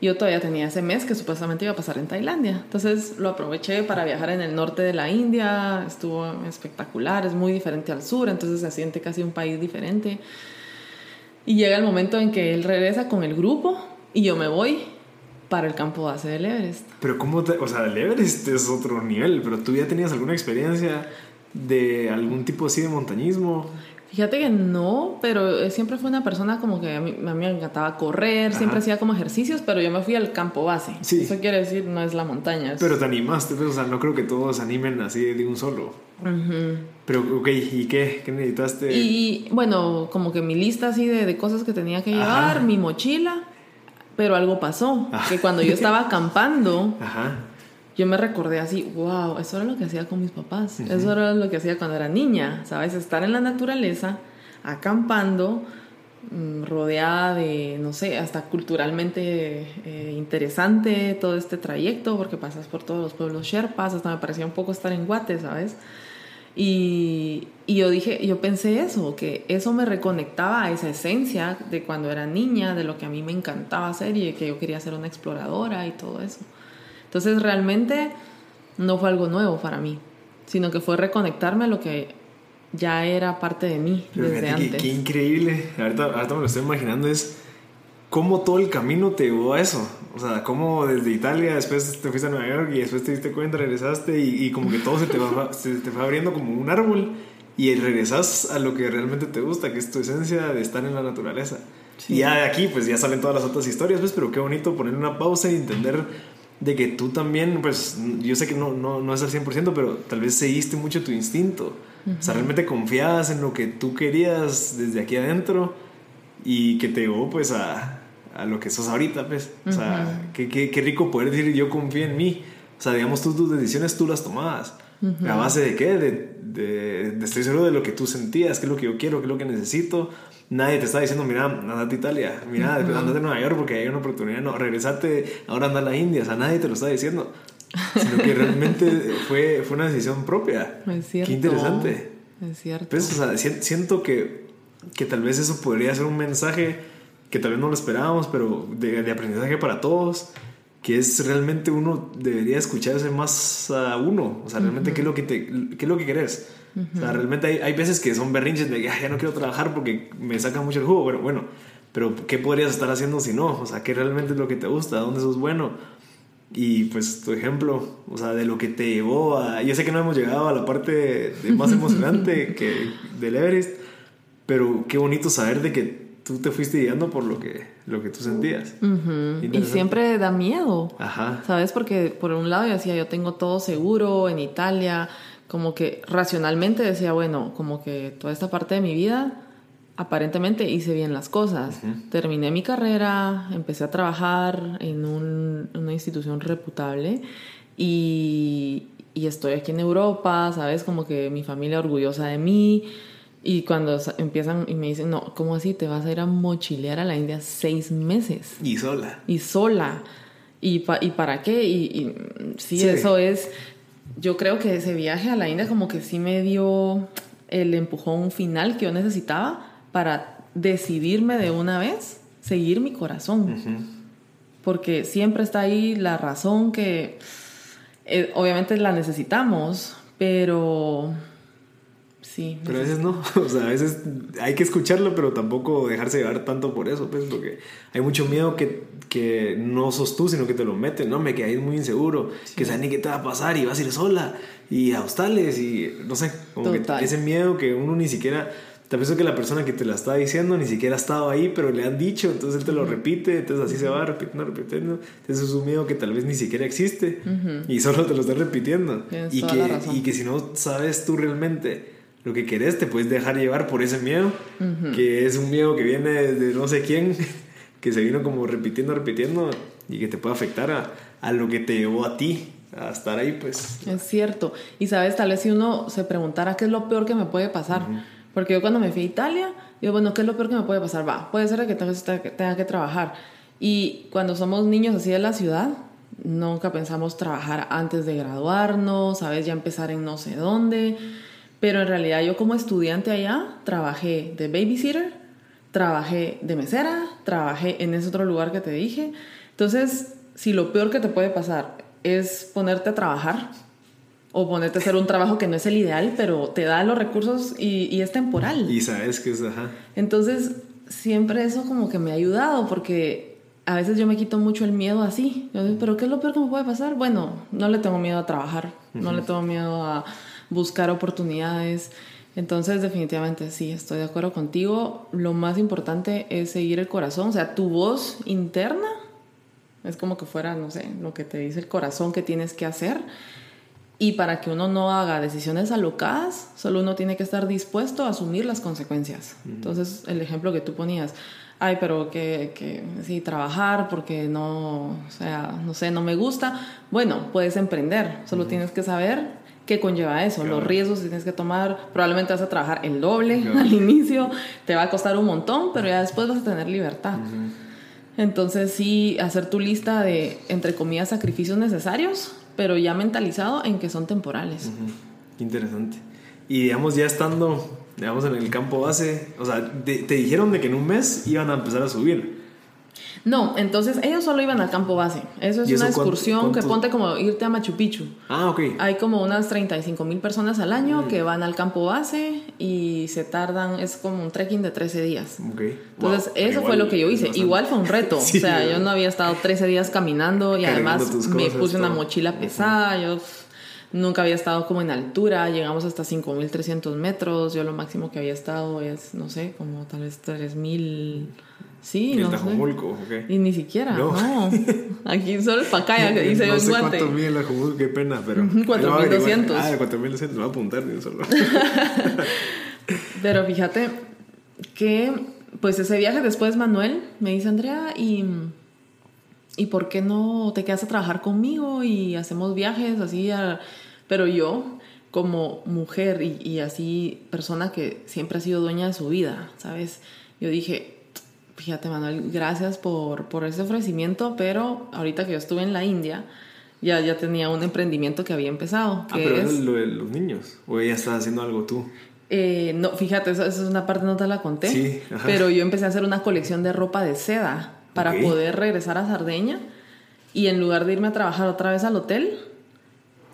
Yo todavía tenía ese mes que supuestamente iba a pasar en Tailandia. Entonces lo aproveché para viajar en el norte de la India. Estuvo espectacular, es muy diferente al sur, entonces se siente casi un país diferente. Y llega el momento en que él regresa con el grupo y yo me voy para el campo base del Everest. Pero cómo, te, o sea, el Everest es otro nivel, pero tú ya tenías alguna experiencia de algún tipo así de montañismo. Fíjate que no, pero siempre fue una persona como que a mí, me encantaba correr, siempre hacía como ejercicios, pero yo me fui al campo base. Sí. Eso quiere decir, no es la montaña. Pero te animaste, pues, o sea, no creo que todos animen así de un solo. Pero, ok, ¿y qué? ¿Qué necesitaste? Y bueno, como que mi lista así de, de cosas que tenía que llevar, mi mochila pero algo pasó, ah. que cuando yo estaba acampando, yo me recordé así, wow, eso era lo que hacía con mis papás, eso era lo que hacía cuando era niña, ¿sabes? Estar en la naturaleza, acampando, mm, rodeada de, no sé, hasta culturalmente eh, interesante todo este trayecto, porque pasas por todos los pueblos sherpas, hasta me parecía un poco estar en Guate, ¿sabes? Y, y, yo dije, yo pensé eso, que eso me reconectaba a esa esencia de cuando era niña, de lo que a mí me encantaba hacer y de que yo quería ser una exploradora y todo eso. Entonces realmente no fue algo nuevo para mí, sino que fue reconectarme a lo que ya era parte de mí desde antes. Qué, increíble, ahorita, ahorita me lo estoy imaginando, es cómo todo el camino te llevó a eso. O sea, cómo desde Italia, después te fuiste a Nueva York y después te diste cuenta, regresaste y, como que todo se te, va, se te fue abriendo como un árbol y regresas a lo que realmente te gusta, que es tu esencia de estar en la naturaleza. Y ya de aquí, pues ya salen todas las otras historias, ¿ves? Pero qué bonito poner una pausa y entender de que tú también, pues yo sé que no, no, no es al 100%, pero tal vez seguiste mucho tu instinto. O sea, realmente confiabas en lo que tú querías desde aquí adentro y que te llevó pues a, a lo que sos ahorita, pues. O sea, qué, qué, qué, rico poder decir yo confío en mí. O sea, digamos, tú tus decisiones tú las tomabas. ¿A base de qué? De, de, de, estoy seguro de lo que tú sentías, qué es lo que yo quiero, qué es lo que necesito. Nadie te está diciendo, mira, andate a Italia, mira, andate a Nueva York porque hay una oportunidad. No, regresate, ahora anda a la India. O sea, nadie te lo está diciendo. Sino que realmente fue, fue una decisión propia. Es cierto. Qué interesante. Es cierto. Pues, o sea, siento que, que tal vez eso podría ser un mensaje que tal vez no lo esperábamos, pero de, de aprendizaje para todos que es realmente uno debería escucharse más a uno, o sea, realmente qué es lo que te, qué es lo que querés. O sea, realmente hay, hay, veces que son berrinches de que ya no quiero trabajar porque me saca mucho el jugo, bueno, bueno, pero ¿qué podrías estar haciendo si no? O sea, ¿qué realmente es lo que te gusta? ¿Dónde sos bueno? Y pues tu ejemplo, o sea, de lo que te llevó a... Yo sé que no hemos llegado a la parte de más emocionante que del Everest, pero qué bonito saber de que tú te fuiste guiando por lo que, lo que tú sentías. Y siempre da miedo. Ajá. ¿Sabes? Porque por un lado yo decía, yo tengo todo seguro en Italia, como que racionalmente decía, bueno, como que toda esta parte de mi vida, aparentemente hice bien las cosas. Terminé mi carrera, empecé a trabajar en un, una institución reputable y, y estoy aquí en Europa, ¿sabes? Como que mi familia orgullosa de mí. Y cuando empiezan y me dicen, no, ¿cómo así? Te vas a ir a mochilear a la India seis meses. Y sola. Y sola. ¿Y, ¿y para qué? Y, sí, sí, eso es... Yo creo que ese viaje a la India como que sí me dio el empujón final que yo necesitaba para decidirme de una vez seguir mi corazón. Porque siempre está ahí la razón que eh, obviamente la necesitamos, pero Sí. Pero a veces no, o sea, a veces hay que escucharlo, pero tampoco dejarse llevar tanto por eso, pues, porque hay mucho miedo que, que no sos tú, sino que te lo meten, ¿no? Me quedé muy inseguro, que sabes ni qué te va a pasar y vas a ir sola y a hostales y no sé, como que ese miedo que uno ni siquiera, tal vez es que la persona que te la está diciendo ni siquiera ha estado ahí, pero le han dicho, entonces él te lo repite, entonces así se va repitiendo, repitiendo, entonces es un miedo que tal vez ni siquiera existe y solo te lo está repitiendo y que, y que si no sabes tú realmente lo que querés, te puedes dejar llevar por ese miedo, que es un miedo que viene de no sé quién, que se vino como repitiendo, repitiendo y que te puede afectar a, a lo que te llevó a ti a estar ahí, pues. Es cierto. Y sabes, tal vez si uno se preguntara qué es lo peor que me puede pasar. Porque yo cuando me fui a Italia, digo, bueno, ¿qué es lo peor que me puede pasar? Va, puede ser que tenga que trabajar. Y cuando somos niños así de la ciudad, nunca pensamos trabajar antes de graduarnos, ¿sabes? Ya empezar en no sé dónde. Pero en realidad yo como estudiante allá trabajé de babysitter, trabajé de mesera, trabajé en ese otro lugar que te dije. Entonces, si lo peor que te puede pasar es ponerte a trabajar o ponerte a hacer un trabajo que no es el ideal, pero te da los recursos y, es temporal. Y sabes que es, ajá. Entonces, siempre eso como que me ha ayudado porque a veces yo me quito mucho el miedo así. pero ¿qué es lo peor que me puede pasar? Bueno, no le tengo miedo a trabajar, no le tengo miedo a buscar oportunidades. Entonces, definitivamente sí, estoy de acuerdo contigo. Lo más importante es seguir el corazón, o sea, tu voz interna es como que fuera, no sé, lo que te dice el corazón que tienes que hacer. Y para que uno no haga decisiones alocadas, solo uno tiene que estar dispuesto a asumir las consecuencias. Entonces, el ejemplo que tú ponías, ay, pero que, que sí, trabajar porque no, o sea, no sé, no me gusta. Bueno, puedes emprender, solo tienes que saber ¿Qué conlleva eso? Los riesgos que tienes que tomar, probablemente vas a trabajar el doble al inicio, te va a costar un montón, pero ya después vas a tener libertad. Entonces sí, hacer tu lista de, entre comillas, sacrificios necesarios, pero ya mentalizado en que son temporales. Interesante. Y digamos, ya estando, digamos, en el campo base, o sea, te dijeron de que en un mes iban a empezar a subir. No, entonces ellos solo iban al campo base. Eso es una excursión que ponte como irte a Machu Picchu. Ah, ok. Hay como unas 35 mil personas al año mm. que van al campo base y se tardan, es como un trekking de 13 días. Ok. Entonces, eso fue lo que yo hice. Igual fue un reto. o sea, yo no había estado 13 días caminando y además me puse una mochila pesada. Yo Nunca había estado como en altura, llegamos hasta 5.300 metros, yo lo máximo que había estado es, no sé, como tal vez 3.000... Sí, no sé. Y ni siquiera, no. Aquí solo el Pacaya que dice no sé guante. cuánto mide el qué pena, pero... 4.200. Ah, 4.200, no voy a apuntar ni solo. pero fíjate que, pues ese viaje después Manuel me dice, Andrea, y... ¿Y por qué no te quedas a trabajar conmigo y hacemos viajes así? Pero yo, como mujer y, y así persona que siempre ha sido dueña de su vida, ¿sabes? Yo dije, Fíjate, Manuel, gracias por, por ese ofrecimiento, pero ahorita que yo estuve en la India, ya, ya tenía un emprendimiento que había empezado. ah, pero es lo de los niños, o ella estaba haciendo algo tú. Eh, no, fíjate, esa, es una parte no te la conté. Sí, pero yo empecé a hacer una colección de ropa de seda para poder regresar a Sardeña y en lugar de irme a trabajar otra vez al hotel,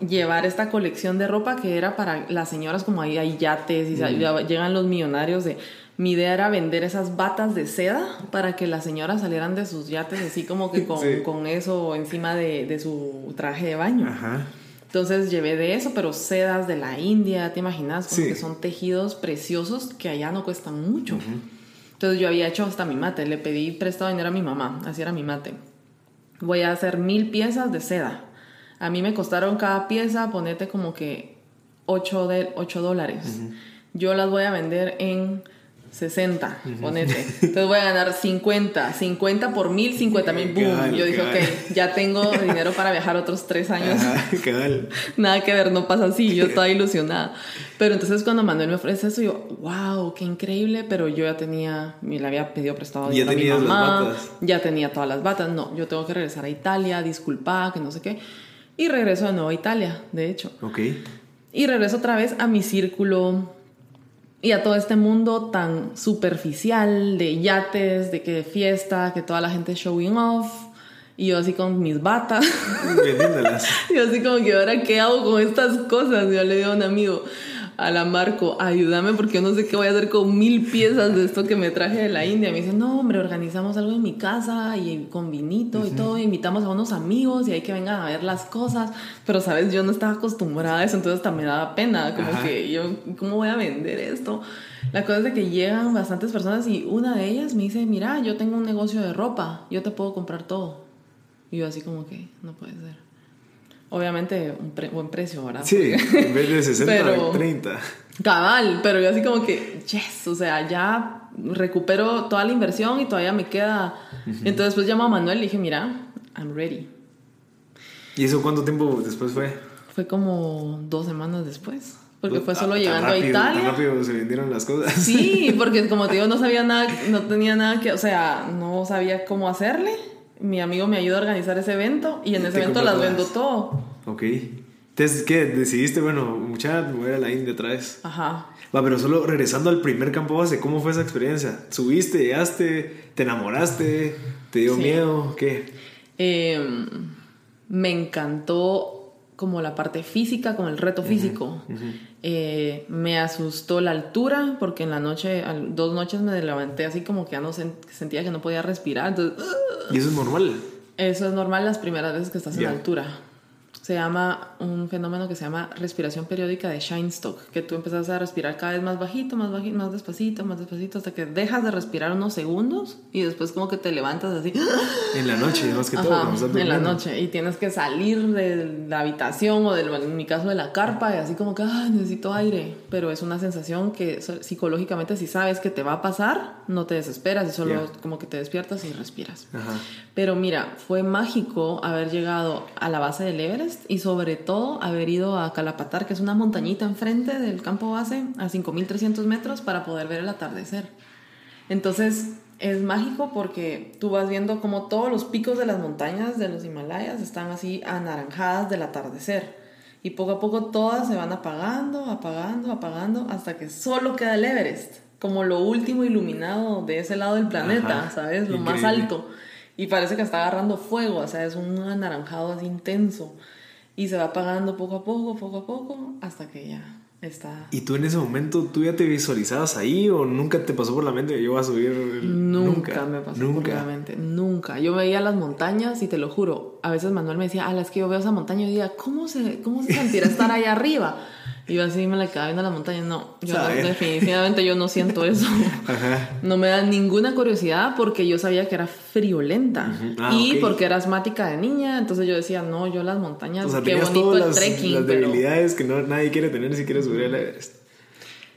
llevar esta colección de ropa que era para las señoras, como ahí hay yates y mm. llegan los millonarios de mi idea era vender esas batas de seda para que las señoras salieran de sus yates así como que con, eso encima de, su traje de baño. Entonces llevé de eso, pero sedas de la India, ¿te imaginas? Como que son tejidos preciosos que allá no cuestan mucho. Entonces yo había hecho hasta mi mate, le pedí prestado dinero a mi mamá, así era mi mate. Voy a hacer mil piezas de seda. A mí me costaron cada pieza, ponete como que 8, de, 8 dólares. Yo las voy a vender en 60, ponete. Entonces voy a ganar 50, 50 por mil, 50 mil, boom. Yo dije, ok, ya tengo dinero para viajar otros tres años. Nada que ver, no pasa así, yo estaba ilusionada. Pero entonces cuando Manuel me ofrece eso, yo, wow, qué increíble, pero yo ya tenía, me le había pedido prestado ya a mi mamá, ya tenía todas las batas, no, yo tengo que regresar a Italia, disculpa, que no sé qué. Y regreso de nuevo a Italia, de hecho. Ok. Y regreso otra vez a mi círculo y a todo este mundo tan superficial de yates, de que de fiesta, que toda la gente showing off. Y yo así con mis batas. yo así como que ahora qué hago con estas cosas. Yo le digo a un amigo, a la Marco, ayúdame porque yo no sé qué voy a hacer con mil piezas de esto que me traje de la India. Me dice, no, hombre, organizamos algo en mi casa y con vinito y todo, invitamos a unos amigos y hay que vengan a ver las cosas. Pero, ¿sabes? Yo no estaba acostumbrada a eso, entonces hasta me daba pena, como que yo, ¿cómo voy a vender esto? La cosa es de que llegan bastantes personas y una de ellas me dice, mira, yo tengo un negocio de ropa, yo te puedo comprar todo. Y yo así como que, no puede ser. Obviamente un buen precio, ¿verdad? Sí, en vez de 60, 30. Cabal, pero yo así como que, yes, o sea, ya recupero toda la inversión y todavía me queda. Entonces pues llamo a Manuel y le dije, mira, I'm ready. ¿Y eso cuánto tiempo después fue? Fue como dos semanas después. Porque fue solo llegando a Italia. Tan rápido se vendieron las cosas. Sí, porque como te digo, no sabía nada, no tenía nada que, o sea, no sabía cómo hacerle mi amigo me ayuda a organizar ese evento y en ese evento las vendo todo. Ok. Entonces, ¿qué? Decidiste, bueno, mucha, me voy a la India otra vez. Ajá. Va, pero solo regresando al primer campo base, ¿cómo fue esa experiencia? ¿Subiste, llegaste, te enamoraste, te dio miedo? ¿Qué? Em, me encantó como la parte física, como el reto físico. Eh, me asustó la altura porque en la noche, dos noches me levanté así como que ya no sentía que no podía respirar. Entonces, ¿Y eso es normal? Eso es normal las primeras veces que estás en altura se llama un fenómeno que se llama respiración periódica de Shinestock, que tú empiezas a respirar cada vez más bajito, más bajito, más despacito, más despacito, hasta que dejas de respirar unos segundos y después como que te levantas así. En la noche, más que todo. en la noche. Y tienes que salir de la habitación o, en mi caso, de la carpa y así como que, necesito aire. Pero es una sensación que psicológicamente si sabes que te va a pasar, no te desesperas y solo como que te despiertas y respiras. Pero mira, fue mágico haber llegado a la base del Everest y sobre todo haber ido a Calapatar, que es una montañita enfrente del campo base, a 5.300 metros para poder ver el atardecer. Entonces es mágico porque tú vas viendo como todos los picos de las montañas de los Himalayas están así anaranjadas del atardecer. Y poco a poco todas se van apagando, apagando, apagando, hasta que solo queda el Everest, como lo último iluminado de ese lado del planeta, ¿sabes? Lo más alto. Y parece que está agarrando fuego, o sea, es un anaranjado así intenso y se va apagando poco a poco, poco a poco, hasta que ya está. ¿Y tú en ese momento, tú ya te visualizabas ahí o nunca te pasó por la mente que yo voy a subir? Nunca, me pasó por la mente, nunca. Yo veía las montañas y te lo juro, a veces Manuel me decía, ah, es que yo veo esa montaña y digo, ¿cómo se, cómo se sentirá estar ahí arriba? Y yo así me la quedaba viendo la montaña. No, yo definitivamente yo no siento eso. No me da ninguna curiosidad porque yo sabía que era friolenta. Ah, y porque era asmática de niña. Entonces yo decía, no, yo las montañas, qué bonito el trekking. Las debilidades que no, nadie quiere tener si quiere subir Everest.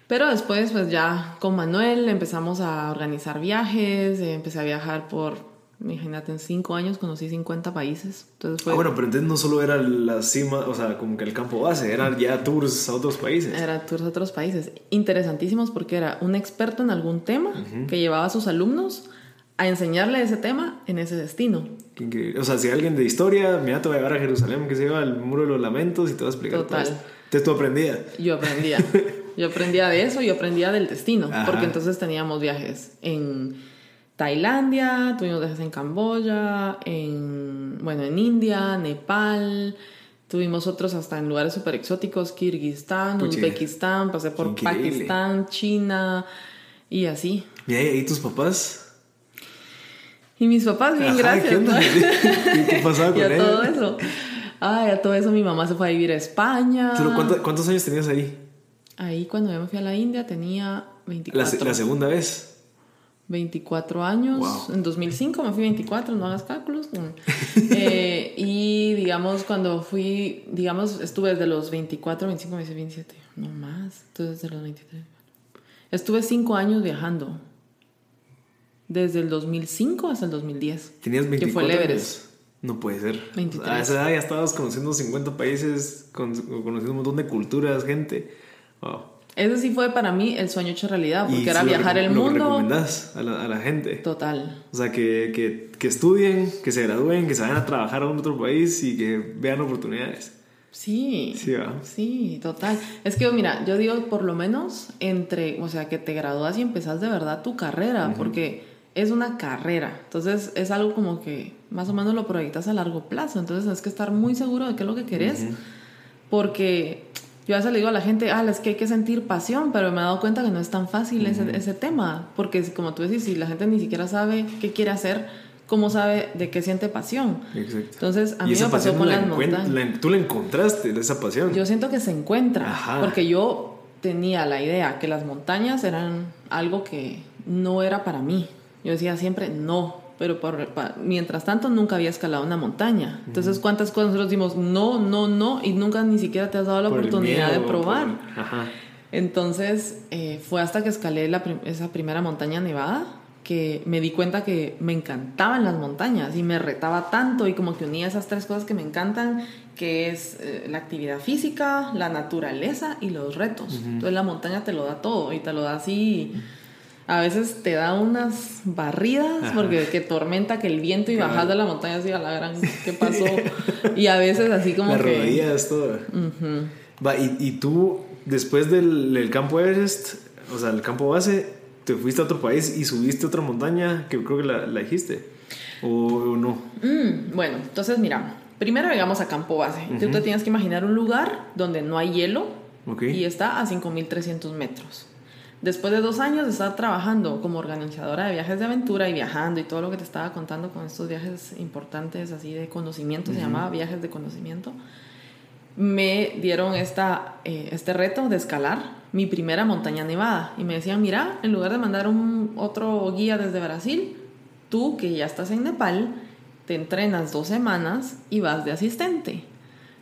Pero después, pues ya con Manuel empezamos a organizar viajes, empecé a viajar por Imagínate, en cinco años conocí 50 países. Entonces fue... Ah, bueno, pero entonces no solo era la cima, o sea, como que el campo base, eran ya tours a otros países. Era tours a otros países. Interesantísimos porque era un experto en algún tema que llevaba a sus alumnos a enseñarle ese tema en ese destino. Qué increíble. O sea, si alguien de historia, mira, te voy a llevar a Jerusalén, que se lleva al muro de los lamentos y te va a explicar Total. todo Entonces tú aprendías. Yo aprendía. yo aprendía de eso, yo aprendía del destino. Porque entonces teníamos viajes en Tailandia, tuvimos viajes en Camboya, en, bueno, en India, Nepal, tuvimos otros hasta en lugares súper exóticos, Kirguistán, Uzbekistán, pasé por Pakistán, China y así. ¿Y ahí tus papás? Y mis papás, bien, gracias. ¿qué, ¿Qué, pasaba con y a todo eso. Ay, a todo eso mi mamá se fue a vivir a España. ¿cuántos, años tenías ahí? Ahí cuando yo me fui a la India tenía 24. ¿La, la segunda vez? 24 años. En 2005 me fui 24, no hagas cálculos. Eh, y digamos, cuando fui, digamos, estuve desde los 24, 25, 26, 27, no más. Entonces, desde los 23. Estuve 5 años viajando. Desde el 2005 hasta el 2010. ¿Tenías 24 que fue el Everest. No puede ser. 23. A esa edad ya estabas conociendo 50 países, conociendo un montón de culturas, gente. Wow. Ese sí fue para mí el sueño hecho realidad, porque era viajar el mundo. Lo recomendás a la, a la, gente. Total. O sea, que, que, que, estudien, que se gradúen, que se vayan a trabajar a otro país y que vean oportunidades. Sí. Sí, sí, total. Es que, mira, yo digo, por lo menos entre, o sea, que te gradúas y empezás de verdad tu carrera, porque es una carrera. Entonces, es algo como que más o menos lo proyectas a largo plazo. Entonces, es que estar muy seguro de qué es lo que querés. Porque yo a veces le digo a la gente, ah, es que hay que sentir pasión, pero me he dado cuenta que no es tan fácil ese, ese, tema, porque como tú decís, si la gente ni siquiera sabe qué quiere hacer, ¿cómo sabe de qué siente pasión? Exacto. Entonces, a mí me pasó con las montañas. tú la encontraste, esa pasión. Yo siento que se encuentra, porque yo tenía la idea que las montañas eran algo que no era para mí. Yo decía siempre, no, pero por, mientras tanto nunca había escalado una montaña. Entonces, ¿cuántas cosas nosotros decimos no, no, no? Y nunca ni siquiera te has dado la oportunidad de probar. Entonces, eh, fue hasta que escalé esa primera montaña nevada que me di cuenta que me encantaban las montañas y me retaba tanto y como que unía esas tres cosas que me encantan, que es eh, la actividad física, la naturaleza y los retos. Entonces la montaña te lo da todo y te lo da así a veces te da unas barridas porque que tormenta que el viento y bajas de la montaña así a la gran qué pasó y a veces así como Las que rodillas todo. Va y, y, tú después del, campo Everest o sea el campo base te fuiste a otro país y subiste otra montaña que creo que la, la dijiste o, no mm, bueno entonces mira primero llegamos a campo base. Tú te tienes que imaginar un lugar donde no hay hielo y está a 5300 metros Después de dos años de estar trabajando como organizadora de viajes de aventura y viajando y todo lo que te estaba contando con estos viajes importantes así de conocimiento, se llamaba viajes de conocimiento, me dieron esta, eh, este reto de escalar mi primera montaña nevada y me decían, mira, en lugar de mandar un otro guía desde Brasil, tú que ya estás en Nepal, te entrenas dos semanas y vas de asistente.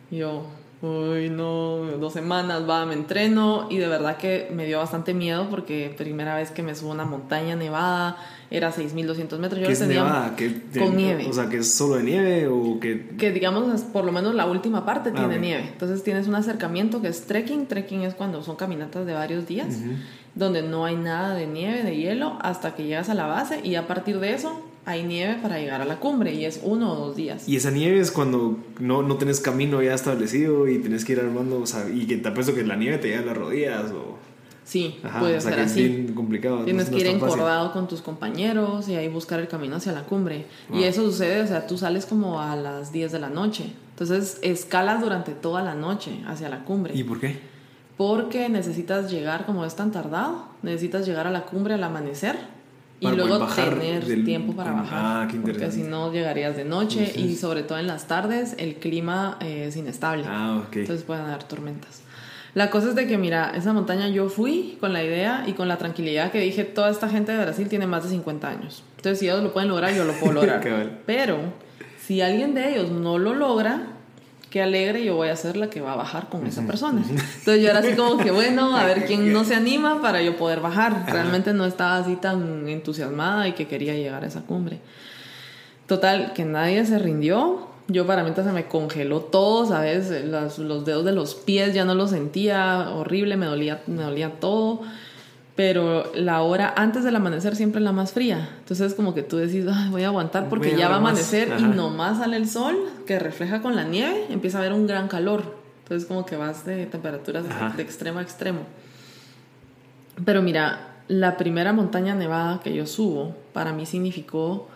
yo, uy, no, dos semanas, va, me entreno y de verdad que me dio bastante miedo porque primera vez que me subo a una montaña nevada, era 6200 metros. Yo ¿Qué es nevada? con nieve. O sea, que es solo de nieve o que... Que digamos, por lo menos la última parte ah, tiene nieve. Entonces tienes un acercamiento que es trekking. Trekking es cuando son caminatas de varios días, donde no hay nada de nieve, de hielo, hasta que llegas a la base y a partir de eso hay nieve para llegar a la cumbre y es uno o dos días. Y esa nieve es cuando no, no tenés camino ya establecido y tenés que ir armando, o sea, y que te apuesto que la nieve te llega a las rodillas o... Sí, puede ser así. Es bien complicado. Tienes que ir encordado con tus compañeros y ahí buscar el camino hacia la cumbre. Y eso sucede, o sea, tú sales como a las 10 de la noche. Entonces escalas durante toda la noche hacia la cumbre. ¿Y por qué? Porque necesitas llegar, como es tan tardado, necesitas llegar a la cumbre al amanecer y luego tener tiempo para bajar. Ah, qué interesante. Porque si no llegarías de noche y sobre todo en las tardes el clima es inestable. Ah, ok. Entonces pueden haber tormentas. La cosa es de que, mira, esa montaña yo fui con la idea y con la tranquilidad que dije, toda esta gente de Brasil tiene más de 50 años. Entonces, si ellos lo pueden lograr, yo lo puedo lograr. Pero, si alguien de ellos no lo logra, qué alegre, yo voy a ser la que va a bajar con esa persona. Entonces yo era así como que, bueno, a ver quién no se anima para yo poder bajar. Realmente no estaba así tan entusiasmada y que quería llegar a esa cumbre. Total, que nadie se rindió. Yo para mí se me congeló todo, ¿sabes? Los, los dedos de los pies ya no los sentía, horrible, me dolía, me dolía todo pero la hora antes del amanecer siempre es la más fría. Entonces como que tú decís, voy a aguantar porque ya va a amanecer y nomás sale el sol que refleja con la nieve, empieza a haber un gran calor. Entonces como que vas de temperaturas de extremo a extremo. Pero mira, la primera montaña nevada que yo subo para mí significó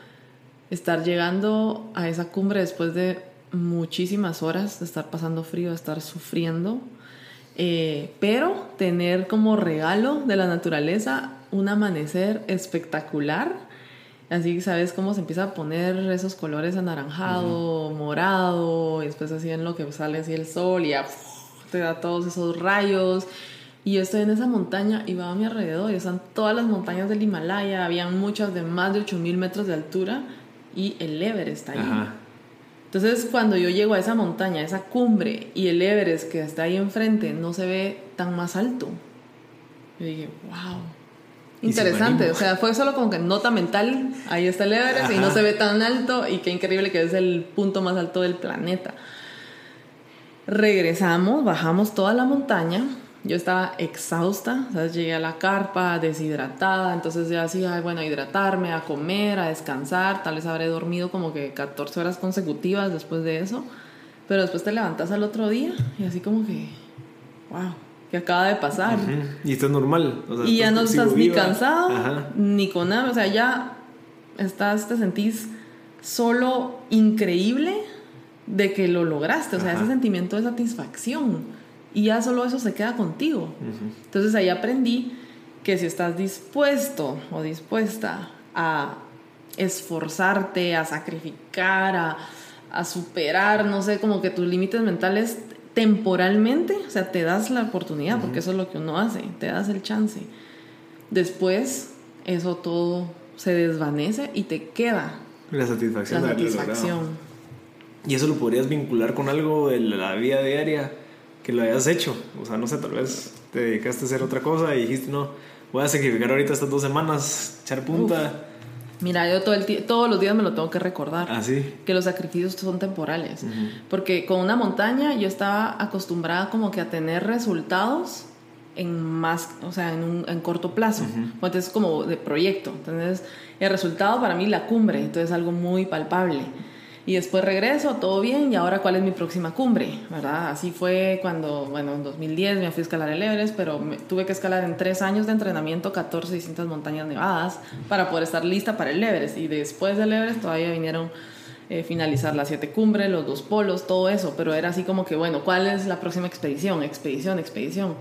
estar llegando a esa cumbre después de muchísimas horas de estar pasando frío, de estar sufriendo eh, pero tener como regalo de la naturaleza un amanecer espectacular. Así sabes cómo se empieza a poner esos colores anaranjado, morado, y después así en lo que sale así el sol y ya te da todos esos rayos. Y yo estoy en esa montaña y va a mi alrededor y están todas las montañas del Himalaya, habían muchas de más de 8000 metros de altura y el Everest está ahí. Entonces, cuando yo llego a esa montaña, a esa cumbre, y el Everest que está ahí enfrente no se ve tan más alto, yo dije, wow. Interesante, o sea, fue solo como que nota mental, ahí está el Everest y no se ve tan alto y qué increíble que es el punto más alto del planeta. Regresamos, bajamos toda la montaña yo estaba exhausta, ¿sabes? llegué a la carpa deshidratada, entonces ya así, bueno, a hidratarme, a comer, a descansar, tal vez habré dormido como que 14 horas consecutivas después de eso, pero después te levantas al otro día y así como que, wow, que acaba de pasar. Y está normal. y ya no estás ni cansado, ni con nada, o sea, ya estás, te sentís solo increíble de que lo lograste, o sea, ese sentimiento de satisfacción y ya solo eso se queda contigo. Entonces ahí aprendí que si estás dispuesto o dispuesta a esforzarte, a sacrificar, a, a superar, no sé, como que tus límites mentales temporalmente, o sea, te das la oportunidad, porque eso es lo que uno hace, te das el chance. Después, eso todo se desvanece y te queda la satisfacción. La satisfacción. Y eso lo podrías vincular con algo de la vida diaria que lo hayas hecho. O sea, no sé, tal vez te dedicaste a hacer otra cosa y dijiste, no, voy a sacrificar ahorita estas dos semanas, echar punta. Mira, yo todo el todos los días me lo tengo que recordar. ¿Ah? Que los sacrificios son temporales. Porque con una montaña yo estaba acostumbrada como que a tener resultados en más, o sea, en, un, en corto plazo. Entonces, como de proyecto. Entonces, el resultado para mí la cumbre. Entonces, algo muy palpable y después regreso, todo bien, y ahora cuál es mi próxima cumbre, ¿verdad? Así fue cuando, bueno, en 2010 me fui a escalar el Everest, pero tuve que escalar en tres años de entrenamiento 14 distintas montañas nevadas para poder estar lista para el Everest. Y después del Everest todavía vinieron eh, finalizar las siete cumbres, los dos polos, todo eso, pero era así como que, bueno, ¿cuál es la próxima expedición? Expedición, expedición.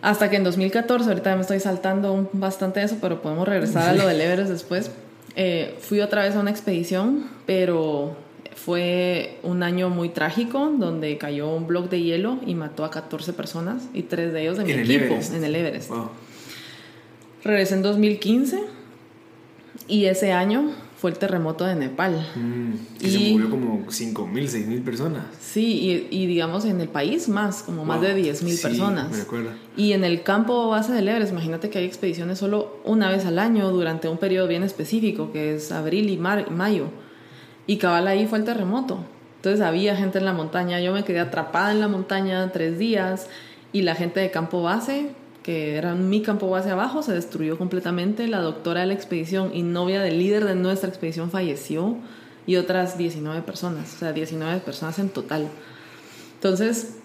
Hasta que en 2014, ahorita me estoy saltando bastante eso, pero podemos regresar a lo del Everest después eh, fui otra vez a una expedición, pero fue un año muy trágico donde cayó un bloque de hielo y mató a 14 personas y tres de ellos de mi equipo en el Everest. Regresé en 2015 y ese año fue el terremoto de Nepal. Mm, y se murió como 5.000, 6.000 personas. Sí, y, digamos en el país más, como más de 10.000 personas. Me acuerdo. Y en el campo base del Everest, imagínate que hay expediciones solo una vez al año durante un periodo bien específico, que es abril y mayo. Y cabal ahí fue el terremoto. Entonces había gente en la montaña, yo me quedé atrapada en la montaña tres días y la gente de campo base que era mi campo base abajo, se destruyó completamente. La doctora de la expedición y novia del líder de nuestra expedición falleció y otras 19 personas, o sea, 19 personas en total. Entonces,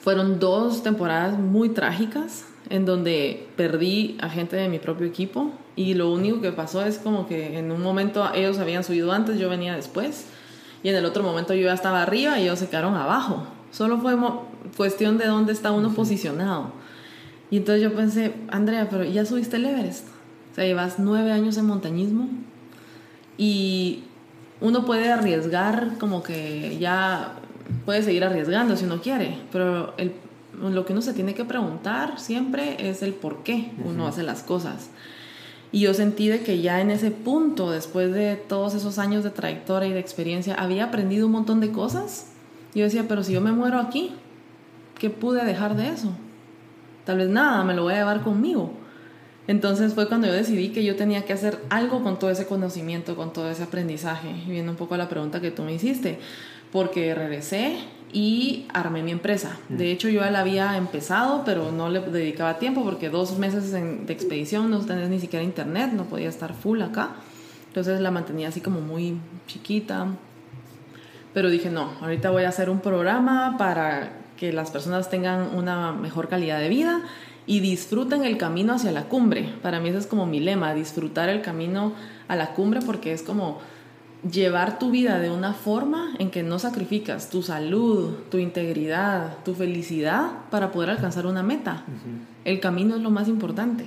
fueron dos temporadas muy trágicas en donde perdí a gente de mi propio equipo y lo único que pasó es como que en un momento ellos habían subido antes, yo venía después y en el otro momento yo ya estaba arriba y ellos se quedaron abajo. Solo fue cuestión de dónde está uno posicionado. Y entonces yo pensé, Andrea, pero ya subiste el Everest. sea, llevas nueve años en montañismo y uno puede arriesgar como que ya puede seguir arriesgando si uno quiere, pero el, lo que uno se tiene que preguntar siempre es el por qué uno hace las cosas. Y yo sentí de que ya en ese punto, después de todos esos años de trayectoria y de experiencia, había aprendido un montón de cosas. Yo decía, pero si yo me muero aquí, ¿qué pude dejar de eso? Tal vez nada, me lo voy a llevar conmigo. Entonces fue cuando yo decidí que yo tenía que hacer algo con todo ese conocimiento, con todo ese aprendizaje, viendo un poco a la pregunta que tú me hiciste, porque regresé y armé mi empresa. De mm. hecho, yo ya la había empezado, pero no le dedicaba tiempo porque dos meses de expedición no tenés ni siquiera internet, no podía estar full acá. Entonces la mantenía así como muy chiquita. Pero dije, no, ahorita voy a hacer un programa para que las personas tengan una mejor calidad de vida y disfruten el camino hacia la cumbre. Para mí ese es como mi lema, disfrutar el camino a la cumbre porque es como llevar tu vida de una forma en que no sacrificas tu salud, tu integridad, tu felicidad para poder alcanzar una meta. El camino es lo más importante.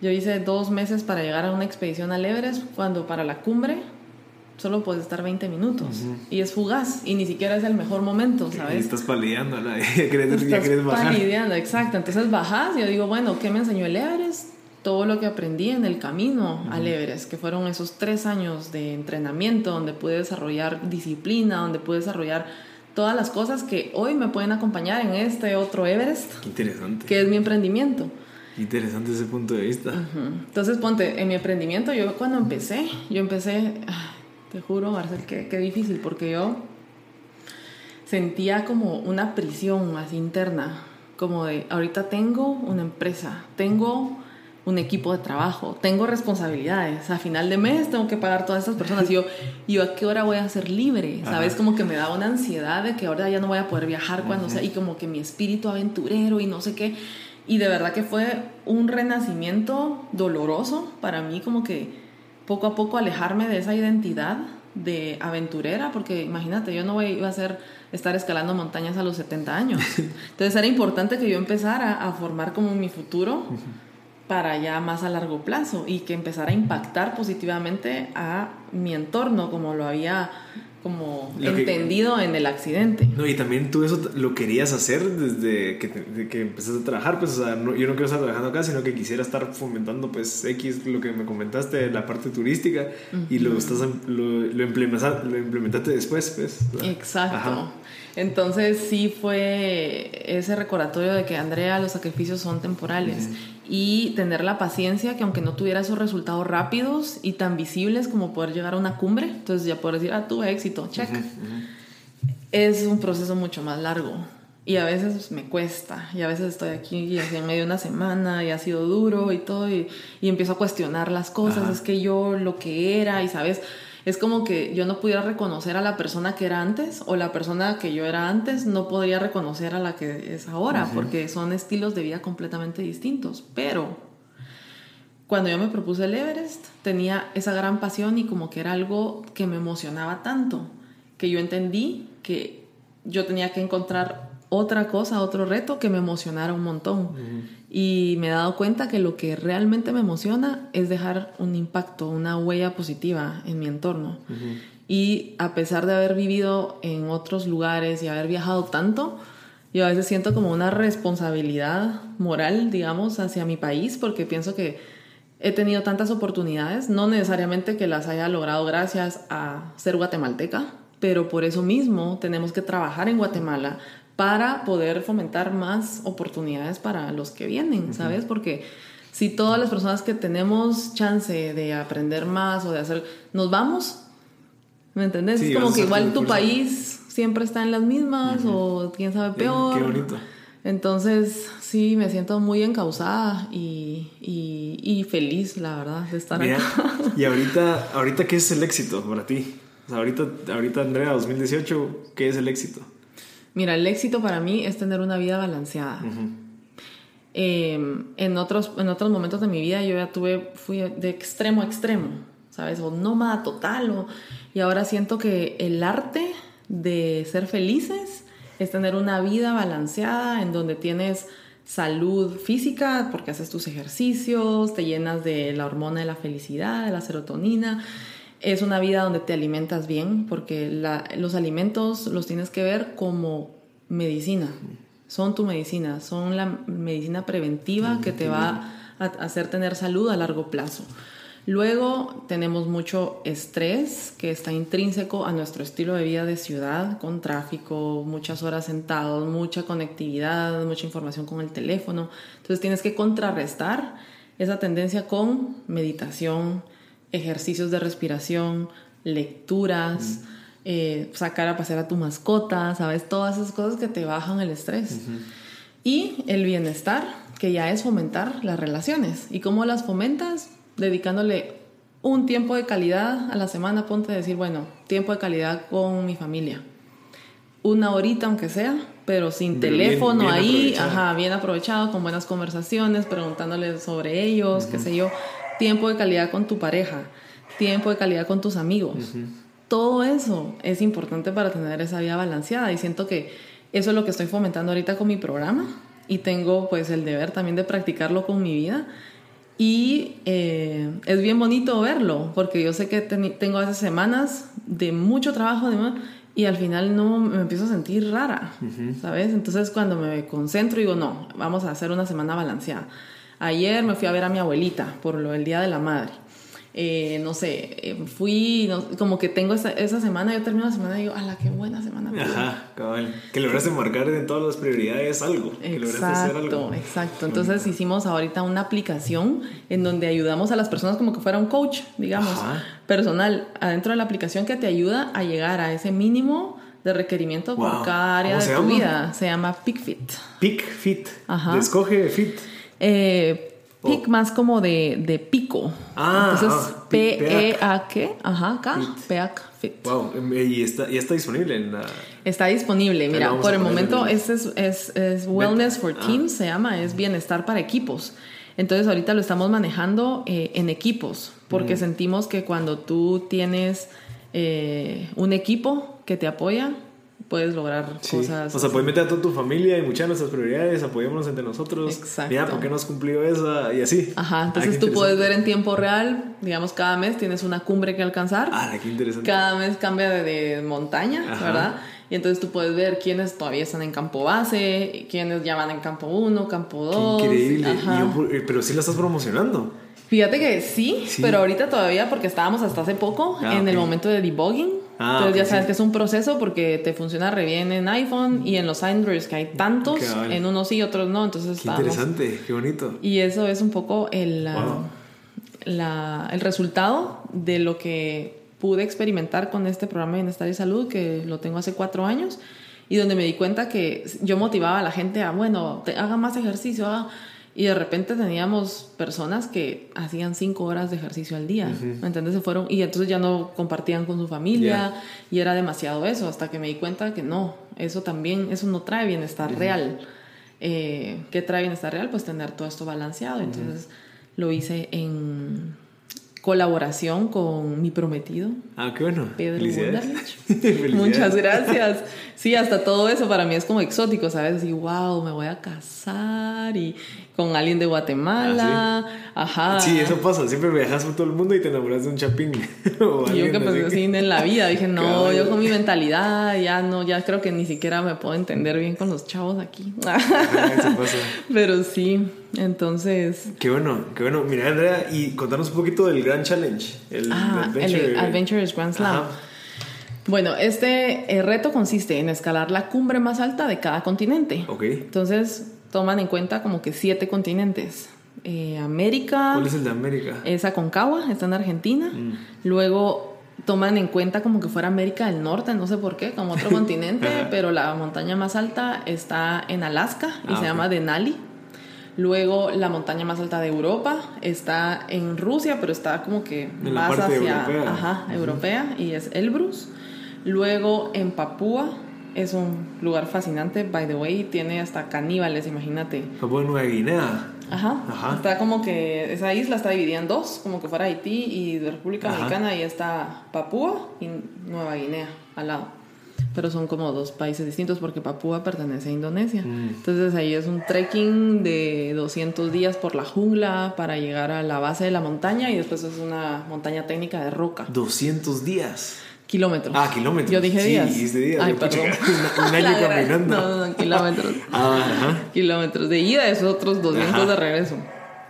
Yo hice dos meses para llegar a una expedición al Everest cuando para la cumbre solo puedes estar 20 minutos y es fugaz y ni siquiera es el mejor momento, ¿sabes? Y estás palideando, ¿no? ya quieres, estás bajar. Palideando, exacto. Entonces bajas y yo digo, bueno, ¿qué me enseñó el Everest? Todo lo que aprendí en el camino al Everest, que fueron esos tres años de entrenamiento donde pude desarrollar disciplina, donde pude desarrollar todas las cosas que hoy me pueden acompañar en este otro Everest. Qué interesante. Que es mi emprendimiento. Interesante ese punto de vista. Entonces, ponte, en mi emprendimiento, yo cuando empecé, yo empecé, te juro, Marcel, que, qué difícil, porque yo sentía como una prisión más interna, como de, ahorita tengo una empresa, tengo un equipo de trabajo, tengo responsabilidades, a final de mes tengo que pagar todas estas personas, y yo, yo a qué hora voy a ser libre? ¿Sabes? Como que me da una ansiedad de que ahora ya no voy a poder viajar cuando sea, y como que mi espíritu aventurero y no sé qué, y de verdad que fue un renacimiento doloroso para mí, como que poco a poco alejarme de esa identidad de aventurera, porque imagínate, yo no voy, iba a ser estar escalando montañas a los 70 años. Entonces era importante que yo empezara a formar como mi futuro para ya más a largo plazo y que empezara a impactar positivamente a mi entorno como lo había como entendido en el accidente. No, y también tú eso lo querías hacer desde que, que empezaste a trabajar, pues, o sea, yo no quiero estar trabajando acá, sino que quisiera estar fomentando, pues, X, lo que me comentaste, la parte turística, y lo, estás, lo, lo, implementaste, lo implementaste después, pues. Exacto. Entonces sí fue ese recordatorio de que Andrea, los sacrificios son temporales y tener la paciencia que aunque no tuviera esos resultados rápidos y tan visibles como poder llegar a una cumbre, entonces ya poder decir, ah, tuve éxito, check. Es un proceso mucho más largo y a veces me cuesta y a veces estoy aquí y en medio de una semana y ha sido duro y todo y, y empiezo a cuestionar las cosas, es que yo lo que era y sabes es como que yo no pudiera reconocer a la persona que era antes o la persona que yo era antes no podría reconocer a la que es ahora, porque son estilos de vida completamente distintos. Pero cuando yo me propuse el Everest, tenía esa gran pasión y como que era algo que me emocionaba tanto, que yo entendí que yo tenía que encontrar otra cosa, otro reto que me emocionara un montón. Y me he dado cuenta que lo que realmente me emociona es dejar un impacto, una huella positiva en mi entorno. Y a pesar de haber vivido en otros lugares y haber viajado tanto, yo a veces siento como una responsabilidad moral, digamos, hacia mi país, porque pienso que he tenido tantas oportunidades, no necesariamente que las haya logrado gracias a ser guatemalteca, pero por eso mismo tenemos que trabajar en Guatemala para poder fomentar más oportunidades para los que vienen, ¿sabes? Porque si todas las personas que tenemos chance de aprender más o de hacer, nos vamos, ¿me entendés? es como que igual tu país siempre está en las mismas o quién sabe peor. Qué bonito. Entonces, sí, me siento muy encausada y, y, feliz, la verdad, de estar acá. Y ahorita, ahorita, ¿qué es el éxito para ti? O sea, ahorita, ahorita, Andrea, 2018, ¿qué es el éxito? Mira, el éxito para mí es tener una vida balanceada. Em, en, otros, en otros momentos de mi vida yo ya tuve, fui de extremo a extremo, ¿sabes? O nómada total. O, y ahora siento que el arte de ser felices es tener una vida balanceada en donde tienes salud física porque haces tus ejercicios, te llenas de la hormona de la felicidad, de la serotonina. Es una vida donde te alimentas bien porque los alimentos los tienes que ver como medicina. Son tu medicina, son la medicina preventiva que te va a hacer tener salud a largo plazo. Luego tenemos mucho estrés que está intrínseco a nuestro estilo de vida de ciudad, con tráfico, muchas horas sentados, mucha conectividad, mucha información con el teléfono. Entonces tienes que contrarrestar esa tendencia con meditación, ejercicios de respiración, lecturas, eh, sacar a pasear a tu mascota, ¿sabes? Todas esas cosas que te bajan el estrés. Y el bienestar, que ya es fomentar las relaciones. ¿Y cómo las fomentas? dedicándole un tiempo de calidad a la semana, ponte a decir, bueno, tiempo de calidad con mi familia. Una horita aunque sea, pero sin teléfono ahí, ajá, bien aprovechado, con buenas conversaciones, preguntándoles sobre ellos, qué sé yo. Tiempo de calidad con tu pareja, tiempo de calidad con tus amigos. Todo eso es importante para tener esa vida balanceada y siento que eso es lo que estoy fomentando ahorita con mi programa y tengo pues el deber también de practicarlo con mi vida y eh, es bien bonito verlo, porque yo sé que tengo esas semanas de mucho trabajo y al final no me empiezo a sentir rara, ¿sabes? Entonces cuando me concentro digo, no, vamos a hacer una semana balanceada. Ayer me fui a ver a mi abuelita por lo del Día de la Madre. Eh, no sé, eh, fui, como que tengo esa, esa, semana, yo termino la semana y digo, ¡ala, qué buena semana! Ajá, cabal. Que lograste marcar en todas las prioridades algo. Que exacto, hacer algo. exacto. Entonces hicimos ahorita una aplicación en donde ayudamos a las personas como que fuera un coach, digamos, personal, adentro de la aplicación que te ayuda a llegar a ese mínimo de requerimiento por cada área de tu vida. Se llama PickFit. PickFit. Ajá. Escoge Fit. Eh, Pic más como de, de pico. Ah, Entonces, ah, P-E-A-K, ajá, K, P-A-K, Fit. Wow, y está, y está disponible en la... Está disponible, mira, por el momento este es, es, es Wellness for ah. Teams, se llama, es bienestar para equipos. Entonces ahorita lo estamos manejando eh, en equipos, porque sentimos que cuando tú tienes eh, un equipo que te apoya, puedes lograr cosas. O sea, puedes meter a toda tu familia y muchas de nuestras prioridades, apoyémonos entre nosotros. Exacto. Mira, ¿por qué no has cumplido esa? Y así. Ajá, entonces tú puedes ver en tiempo real, digamos, cada mes tienes una cumbre que alcanzar. Ah, qué interesante. Cada mes cambia de, montaña, ¿verdad? Y entonces tú puedes ver quiénes todavía están en campo base, quiénes ya van en campo 1, campo 2. Increíble. Eh, pero sí la estás promocionando. Fíjate que sí, pero ahorita todavía, porque estábamos hasta hace poco ah, en el momento de debugging. Ah, Entonces ya sabes que es un proceso porque te funciona re bien en iPhone y en los Androids que hay tantos, en unos sí, otros no. Entonces qué interesante, qué bonito. Y eso es un poco el, la, el resultado de lo que pude experimentar con este programa de bienestar y salud, que lo tengo hace cuatro años, y donde me di cuenta que yo motivaba a la gente a, bueno, te, haga más ejercicio, haga y de repente teníamos personas que hacían cinco horas de ejercicio al día, ¿me entiendes? Se fueron y entonces ya no compartían con su familia y era demasiado eso, hasta que me di cuenta que no, eso también, eso no trae bienestar real. Eh, ¿Qué trae bienestar real? Pues tener todo esto balanceado. Entonces lo hice en colaboración con mi prometido. Ah, qué bueno. Pedro Muchas gracias. Sí, hasta todo eso para mí es como exótico, ¿sabes? Y wow, me voy a casar y con alguien de Guatemala. Ah, Ajá. Sí, eso pasa. Siempre viajas por todo el mundo y te enamoras de un chapín. y yo que pues así en la vida dije, no, yo con mi mentalidad ya no, ya creo que ni siquiera me puedo entender bien con los chavos aquí. eso pasa. Pero sí, entonces... Qué bueno, qué bueno. Mira, Andrea, y contanos un poquito del Grand Challenge. El ah, Adventure... el Adventures Grand Slam. Bueno, este eh, reto consiste en escalar la cumbre más alta de cada continente. Ok. Entonces, toman en cuenta como que siete continentes. Eh, América. ¿Cuál es el de América? Es Aconcagua, está en Argentina. Mm. Luego toman en cuenta como que fuera América del Norte, no sé por qué, como otro continente, pero la montaña más alta está en Alaska y ah, se llama Denali. Luego la montaña más alta de Europa está en Rusia, pero está como que más hacia europea. Ajá, europea y es Elbrus. Luego en Papúa es un lugar fascinante, by the way, tiene hasta caníbales, imagínate. Papúa Nueva Guinea. Ajá. Ajá. Está como que esa isla está dividida en dos, como que fuera Haití y República Dominicana, y está Papúa y Nueva Guinea al lado. pero son como dos países distintos porque Papúa pertenece a Indonesia. Mm. Entonces ahí es un trekking de 200 días por la jungla para llegar a la base de la montaña y después es una montaña técnica de roca. 200 días. Kilómetros. Ah, kilómetros. Yo dije días. Sí, días. Ay, perdón. Un, año caminando. No, no, kilómetros. ah, ajá. Kilómetros. De ida es otros 200 de regreso.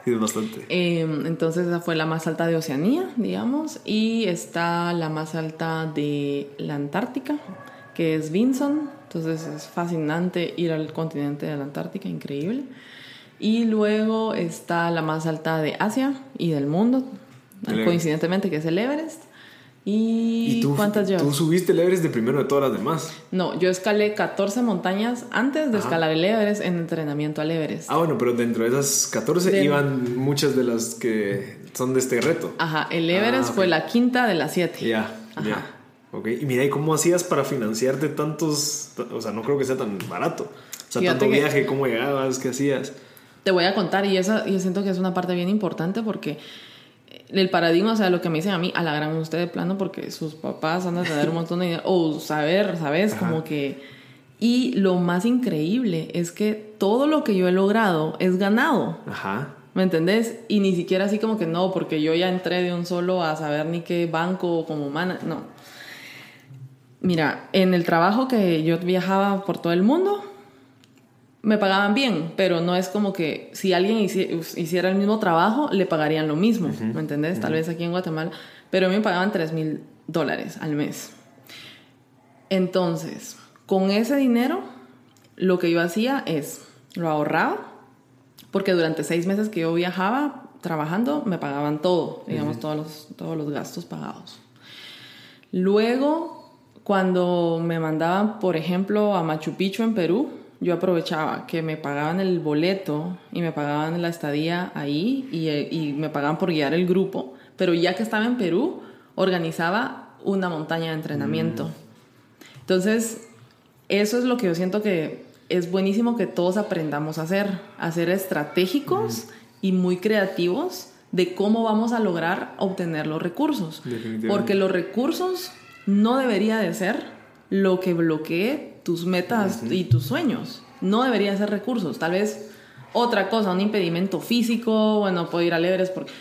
Sí, es bastante. Em, entonces esa fue la más alta de Oceanía, digamos, y está la más alta de la Antártica, que es Vinson. Entonces es fascinante ir al continente de la Antártica, increíble. Y luego está la más alta de Asia y del mundo, coincidentemente, que es el Everest. ¿Y, tú, cuántas llevas? Tú subiste el Everest de primero de todas las demás. No, yo escalé 14 montañas antes de escalar el Everest en entrenamiento al Everest. Ah, bueno, pero dentro de esas 14 iban muchas de las que son de este reto. Ajá, el Everest ah, fue la quinta de las siete. Ya, ya. Ok, y mira, ¿y cómo hacías para financiarte tantos? O sea, no creo que sea tan barato. O sea, tanto viaje, ¿cómo llegabas? ¿Qué hacías? Te voy a contar, y eso yo siento que es una parte bien importante porque el paradigma, o sea, lo que me dicen a mí, a la gran usted de plano, porque sus papás van a tener un montón de dinero, o saber, ¿sabes? Como que... Y lo más increíble es que todo lo que yo he logrado es ganado. Ajá. ¿Me entendés? Y ni siquiera así como que no, porque yo ya entré de un solo a saber ni qué banco como mana. No. Mira, en el trabajo que yo viajaba por todo el mundo, me pagaban bien, pero no es como que si alguien hiciera el mismo trabajo, le pagarían lo mismo, ¿me entendés? Tal vez aquí en Guatemala, pero a mí me pagaban 3 mil dólares al mes. Entonces, con ese dinero, lo que yo hacía es, lo ahorraba, porque durante seis meses que yo viajaba trabajando, me pagaban todo, digamos, todos, los, todos los gastos pagados. Luego, cuando me mandaban, por ejemplo, a Machu Picchu en Perú, yo aprovechaba que me pagaban el boleto y me pagaban la estadía ahí y, me pagaban por guiar el grupo, pero ya que estaba en Perú, organizaba una montaña de entrenamiento. Mm. Entonces, eso es lo que yo siento que es buenísimo que todos aprendamos a hacer, a ser estratégicos y muy creativos de cómo vamos a lograr obtener los recursos. Porque los recursos no debería de ser lo que bloquee tus metas y tus sueños. No debería ser recursos, tal vez otra cosa, un impedimento físico, bueno, puedo ir al Everest porque,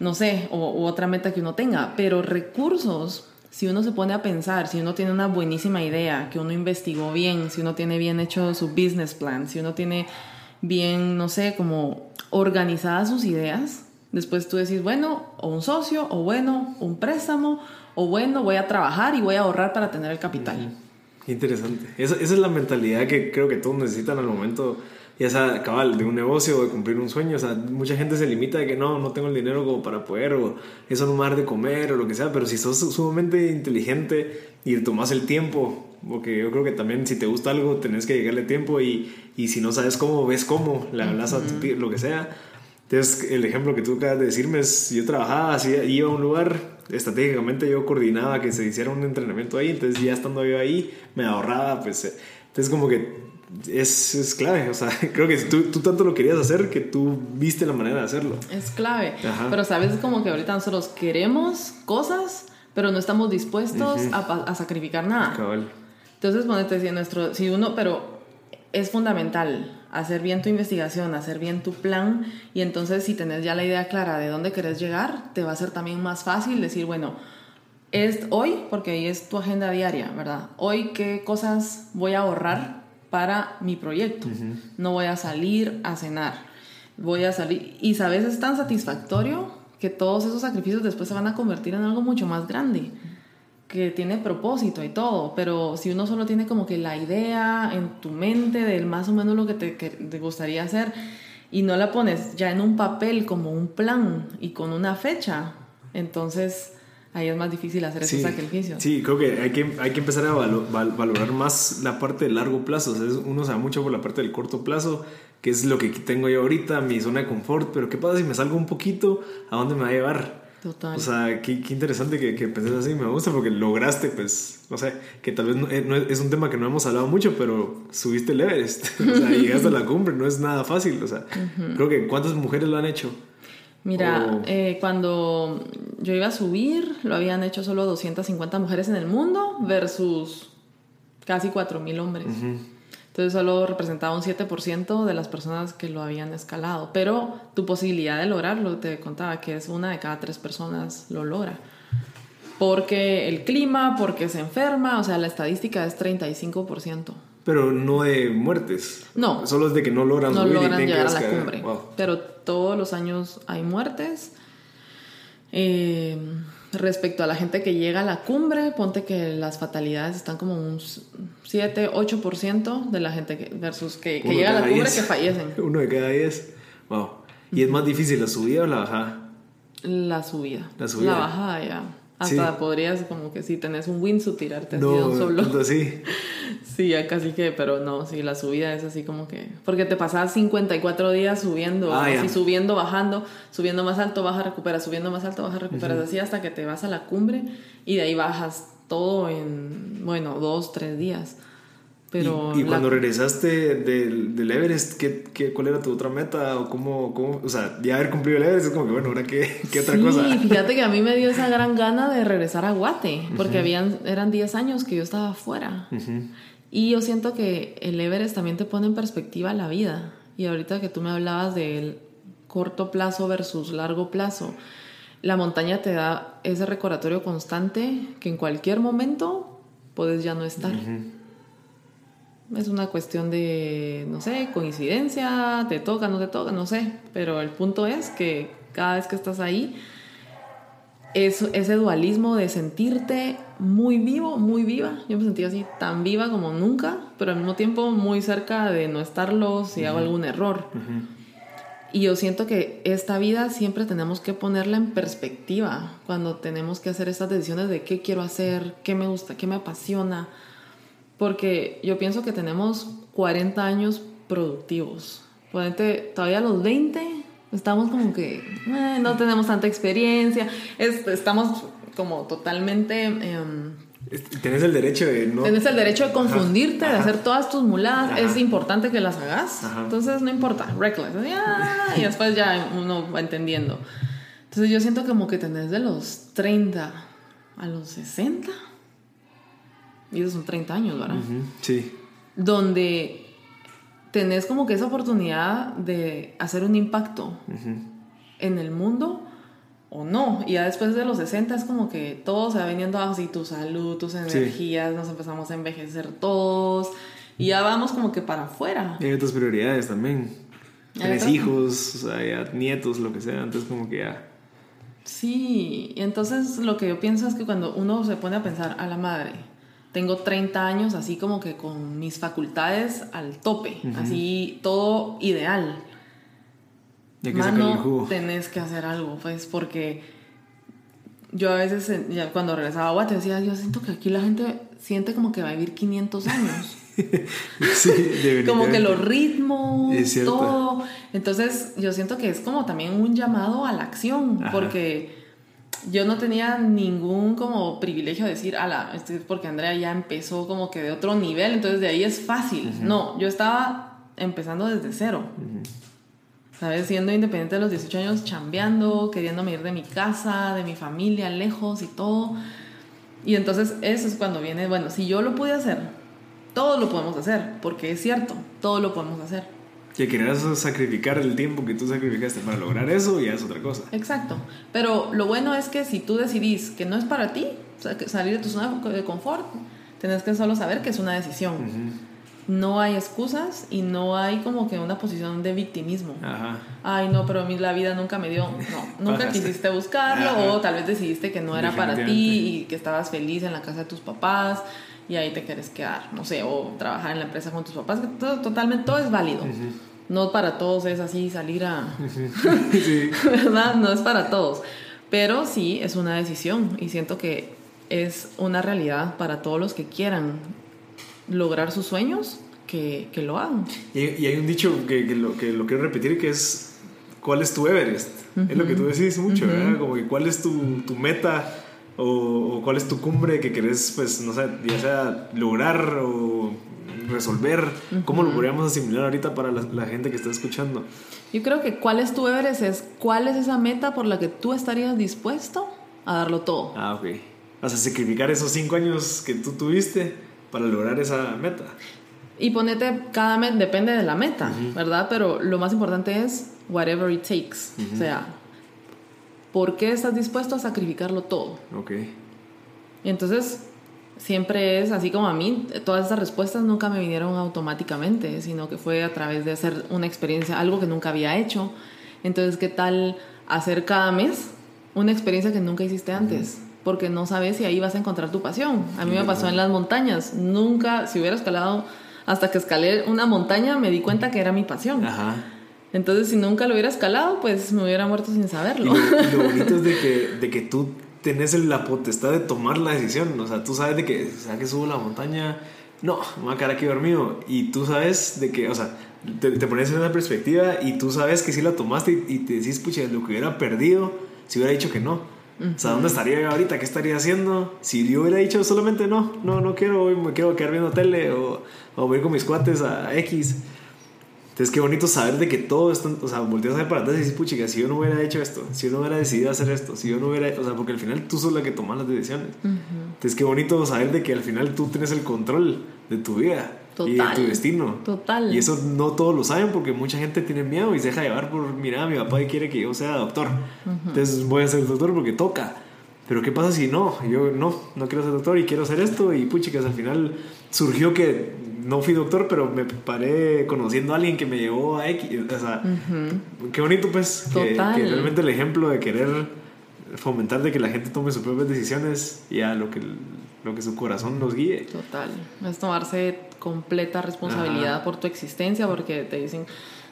no sé, o, otra meta que uno tenga, pero recursos, si uno se pone a pensar, si uno tiene una buenísima idea, que uno investigó bien, si uno tiene bien hecho su business plan, si uno tiene bien, no sé, como organizadas sus ideas, después tú decís, bueno, o un socio, o bueno, un préstamo, o bueno, voy a trabajar y voy a ahorrar para tener el capital interesante. Esa, esa, es la mentalidad que creo que todos necesitan al momento, ya sea cabal, de un negocio o de cumplir un sueño. O sea, mucha gente se limita de que no, no tengo el dinero como para poder, o eso no me de comer, o lo que sea. Pero si sos sumamente inteligente y tomas el tiempo, porque yo creo que también si te gusta algo, tenés que llegarle tiempo y, y si no sabes cómo, ves cómo, le hablas a tu lo que sea. Entonces, el ejemplo que tú acabas de decirme es, yo trabajaba así, iba a un lugar, estratégicamente yo coordinaba que se hiciera un entrenamiento ahí, entonces ya estando yo ahí me ahorraba, pues, eh, entonces como que es, es clave, o sea, creo que tú, tú, tanto lo querías hacer que tú viste la manera de hacerlo. Es clave, pero sabes como que ahorita nosotros queremos cosas, pero no estamos dispuestos a, a, sacrificar nada. Entonces, ponete, si, nuestro, si uno, pero es fundamental hacer bien tu investigación, hacer bien tu plan y entonces si tenés ya la idea clara de dónde querés llegar, te va a ser también más fácil decir, bueno, es hoy, porque ahí es tu agenda diaria, ¿verdad? Hoy qué cosas voy a ahorrar para mi proyecto. No voy a salir a cenar. Voy a salir y sabes es tan satisfactorio que todos esos sacrificios después se van a convertir en algo mucho más grande que tiene propósito y todo, pero si uno solo tiene como que la idea en tu mente del más o menos lo que te, gustaría hacer y no la pones ya en un papel como un plan y con una fecha, entonces ahí es más difícil hacer ese sacrificio. Sí, creo que hay que, hay que empezar a valorar más la parte de largo plazo. uno sabe mucho por la parte del corto plazo, que es lo que tengo yo ahorita, mi zona de confort, pero ¿qué pasa si me salgo un poquito? ¿A dónde me va a llevar? Total. O sea, qué, qué interesante que, que, penses así. Me gusta porque lograste, pues, no sé, que tal vez no, eh, es un tema que no hemos hablado mucho, pero subiste el Everest. o sea, llegaste a la cumbre, no es nada fácil. O sea, creo que ¿cuántas mujeres lo han hecho? Mira, eh, cuando yo iba a subir, lo habían hecho solo 250 mujeres en el mundo versus casi 4.000 hombres. Entonces solo representaba un 7% de las personas que lo habían escalado. Pero tu posibilidad de lograrlo, te contaba que es una de cada tres personas lo logra. Porque el clima, porque se enferma, o sea, la estadística es 35%. Pero no de muertes. No. Solo es de que no logran, no logran llegar a la cumbre. Pero todos los años hay muertes. Eh, Respecto a la gente que llega a la cumbre, ponte que las fatalidades están como un 7, 8% de la gente que, versus que, que llega a la cumbre que fallecen. Uno de cada 10. Wow. ¿Y es más difícil la subida o la bajada? La subida. La subida. La bajada ya. Hasta podrías como que si tenés un windsuit tirarte así no, solo. sí. sí, ya casi que, pero no, sí, la subida es así como que... Porque te pasas 54 días subiendo, ah, así subiendo, bajando, subiendo más alto, baja, recupera, subiendo más alto, baja, recuperas, así hasta que te vas a la cumbre y de ahí bajas todo en, bueno, dos, tres días. Pero ¿Y, cuando regresaste del, del Everest, ¿qué, ¿qué, cuál era tu otra meta? ¿O cómo, cómo, o sea, ya haber cumplido el Everest es como que, bueno, ¿ahora qué, qué otra cosa? Sí, fíjate que a mí me dio esa gran gana de regresar a Guate, porque habían, eran 10 años que yo estaba fuera. Y yo siento que el Everest también te pone en perspectiva la vida. Y ahorita que tú me hablabas del corto plazo versus largo plazo, la montaña te da ese recordatorio constante que en cualquier momento puedes ya no estar. Es una cuestión de, no sé, coincidencia, te toca, no te toca, no sé. Pero el punto es que cada vez que estás ahí, es ese dualismo de sentirte muy vivo, muy viva. Yo me sentía así tan viva como nunca, pero al mismo tiempo muy cerca de no estarlo si hago algún error. Y yo siento que esta vida siempre tenemos que ponerla en perspectiva cuando tenemos que hacer estas decisiones de qué quiero hacer, qué me gusta, qué me apasiona porque yo pienso que tenemos 40 años productivos. todavía a los 20 estamos como que eh, no tenemos tanta experiencia, estamos como totalmente... Eh, Tienes el derecho de no... Tienes el derecho de confundirte, de hacer todas tus muladas. Es importante que las hagas. Entonces no importa, reckless. y después ya uno va entendiendo. Entonces yo siento como que tenés de los 30 a los 60 y esos son 30 años, ¿verdad? Sí. Donde tenés como que esa oportunidad de hacer un impacto en el mundo o no. Y ya después de los 60 es como que todo se va viniendo así, tu salud, tus energías, nos empezamos a envejecer todos y ya vamos como que para afuera. Y hay otras prioridades también. Tienes hijos, o sea, nietos, lo que sea, entonces como que ya... Sí, y entonces lo que yo pienso es que cuando uno se pone a pensar a la madre, tengo 30 años así como que con mis facultades al tope, así todo ideal. Ya que Mano, tenés que hacer algo, pues, porque yo a veces, ya cuando regresaba a Guate, decía, yo siento que aquí la gente siente como que va a vivir 500 años. sí, como que los ritmos, todo. Entonces, yo siento que es como también un llamado a la acción, porque yo no tenía ningún como privilegio de decir, ala, porque Andrea ya empezó como que de otro nivel, entonces de ahí es fácil. No, yo estaba empezando desde cero. ¿Sabes? Siendo independiente de los 18 años, chambeando, queriéndome ir de mi casa, de mi familia, lejos y todo. Y entonces eso es cuando viene, bueno, si yo lo pude hacer, todos lo podemos hacer, porque es cierto, todo lo podemos hacer. Que quieras sacrificar el tiempo que tú sacrificaste para lograr eso, ya es otra cosa. Exacto. Pero lo bueno es que si tú decidís que no es para ti, salir de tu zona de confort, tenés que solo saber que es una decisión. No hay excusas y no hay como que una posición de victimismo. Ajá. Ay, no, pero a mí la vida nunca me dio. No, nunca quisiste buscarlo o tal vez decidiste que no era para ti y que estabas feliz en la casa de tus papás y ahí te quieres quedar, no sé, o trabajar en la empresa con tus papás, todo, totalmente todo es válido. No para todos es así salir a... ¿Verdad? No es para todos. Pero sí es una decisión y siento que es una realidad para todos los que quieran lograr sus sueños, que, que lo hagan. Y, hay un dicho que, que, lo, que lo quiero repetir, que es, ¿cuál es tu Everest? Es lo que tú decís mucho, ¿verdad? Como que cuál es tu, tu meta o, cuál es tu cumbre que querés, pues, no sé, ya sea lograr o resolver. ¿Cómo lo podríamos asimilar ahorita para la, gente que está escuchando? Yo creo que cuál es tu Everest es cuál es esa meta por la que tú estarías dispuesto a darlo todo. Ah, ok. O sea, sacrificar esos cinco años que tú tuviste para lograr esa meta. Y ponete cada mes, depende de la meta, ¿verdad? Pero lo más importante es whatever it takes. O sea, ¿por qué estás dispuesto a sacrificarlo todo? Ok. Entonces, siempre es así como a mí, todas esas respuestas nunca me vinieron automáticamente, sino que fue a través de hacer una experiencia, algo que nunca había hecho. Entonces, ¿qué tal hacer cada mes una experiencia que nunca hiciste antes? Porque no sabes si ahí vas a encontrar tu pasión. A mí me pasó en las montañas. Nunca, si hubiera escalado hasta que escalé una montaña me di cuenta que era mi pasión. Ajá. Entonces, si nunca lo hubiera escalado, pues me hubiera muerto sin saberlo. Y lo, bonito es de que, de que tú tenés la potestad de tomar la decisión. O sea, tú sabes de que, ¿sabes que subo la montaña? No, me voy a quedar aquí dormido. Y tú sabes de que, o sea, te, pones en una perspectiva y tú sabes que sí la tomaste y, te decís, pucha, lo que hubiera perdido si hubiera dicho que no. O sea, ¿dónde estaría yo ahorita? ¿Qué estaría haciendo? Si yo hubiera dicho solamente no, no, no quiero, me quiero quedar viendo tele o o voy con mis cuates a X. Entonces, qué bonito saber de que todo esto, o sea, volteas a ver para atrás y dices, puchica, si yo no hubiera hecho esto, si yo no hubiera decidido hacer esto, si yo no hubiera, o sea, porque al final tú sos la que tomas las decisiones. Entonces, qué bonito saber de que al final tú tienes el control de tu vida y de tu destino. Total. Y eso no todos lo saben porque mucha gente tiene miedo y se deja llevar por, mira, mi papá quiere que yo sea doctor. Entonces, voy a ser doctor porque toca. Pero ¿qué pasa si no? Yo no, no quiero ser doctor y quiero hacer esto y puchicas, al final surgió que no fui doctor, pero me paré conociendo a alguien que me llevó a X. O sea, qué bonito, pues, que, realmente el ejemplo de querer fomentar de que la gente tome sus propias decisiones y a lo que, lo que su corazón nos guíe. Total. Es tomarse completa responsabilidad por tu existencia, porque te dicen,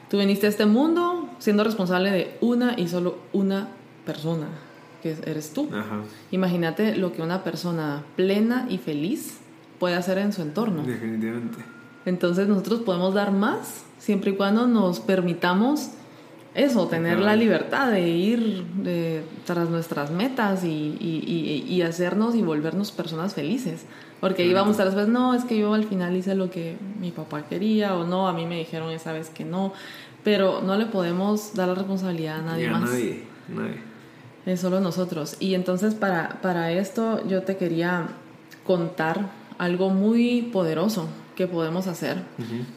tú viniste a este mundo siendo responsable de una y solo una persona, que eres tú. Imagínate lo que una persona plena y feliz puede hacer en su entorno. Definitivamente. Entonces nosotros podemos dar más siempre y cuando nos permitamos eso, tener la libertad de ir tras nuestras metas y, y, y, hacernos y volvernos personas felices. Porque ahí vamos a estar después, no, es que yo al final hice lo que mi papá quería o no, a mí me dijeron esa vez que no, pero no le podemos dar la responsabilidad a nadie más. Nadie, nadie. Es solo nosotros. Y entonces para, para esto yo te quería contar algo muy poderoso que podemos hacer,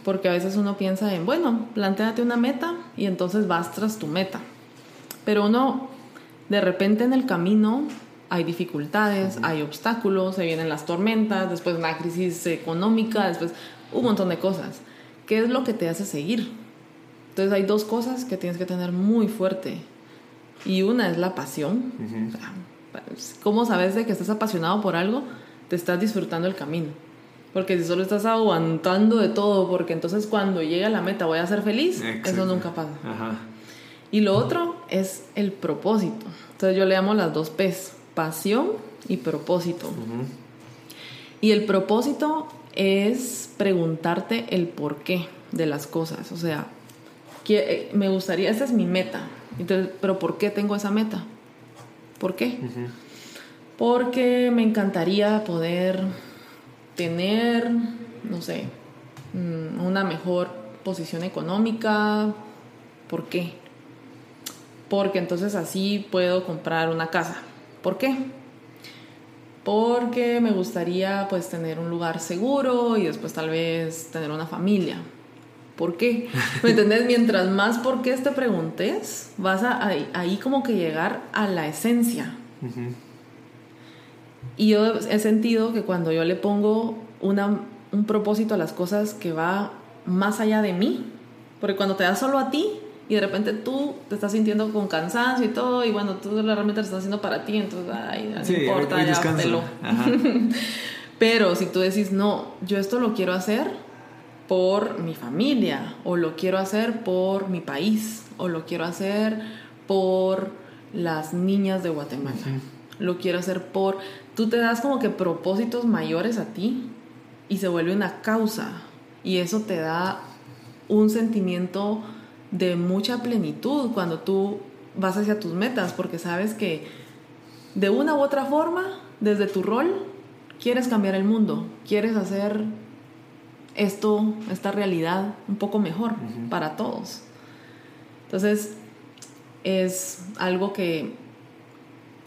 porque a veces uno piensa en, bueno, planteate una meta y entonces vas tras tu meta, pero uno de repente en el camino hay dificultades, hay obstáculos, se vienen las tormentas, después una crisis económica, después un montón de cosas. ¿Qué es lo que te hace seguir? Entonces hay dos cosas que tienes que tener muy fuerte. Y una es la pasión. ¿Cómo sabes de que estás apasionado por algo? Te estás disfrutando el camino. Porque si solo estás aguantando de todo, porque entonces cuando llegue a la meta voy a ser feliz, eso nunca pasa. Y lo otro es el propósito. Entonces yo le llamo las dos P's, pasión y propósito. Y el propósito es preguntarte el porqué de las cosas. O sea, que, eh, me gustaría, esa es mi meta. Entonces, pero ¿por qué tengo esa meta? ¿Por qué? Porque me encantaría poder tener, no sé, mm, una mejor posición económica. ¿Por qué? Porque entonces así puedo comprar una casa. ¿Por qué? Porque me gustaría pues tener un lugar seguro y después tal vez tener una familia. ¿Por qué? ¿Me entendés? Mientras más por qué te preguntes, vas a ahí, como que llegar a la esencia. Y yo he sentido que cuando yo le pongo una, un propósito a las cosas que va más allá de mí, porque cuando te das solo a ti y de repente tú te estás sintiendo con cansancio y todo, y bueno, tú realmente lo estás haciendo para ti, entonces, ay, no importa, ya pelo. Pero si tú decís, no, yo esto lo quiero hacer por mi familia, o lo quiero hacer por mi país, o lo quiero hacer por las niñas de Guatemala, lo quiero hacer por tú te das como que propósitos mayores a ti y se vuelve una causa y eso te da un sentimiento de mucha plenitud cuando tú vas hacia tus metas porque sabes que de una u otra forma, desde tu rol, quieres cambiar el mundo, quieres hacer esto, esta realidad un poco mejor para todos. Entonces, es algo que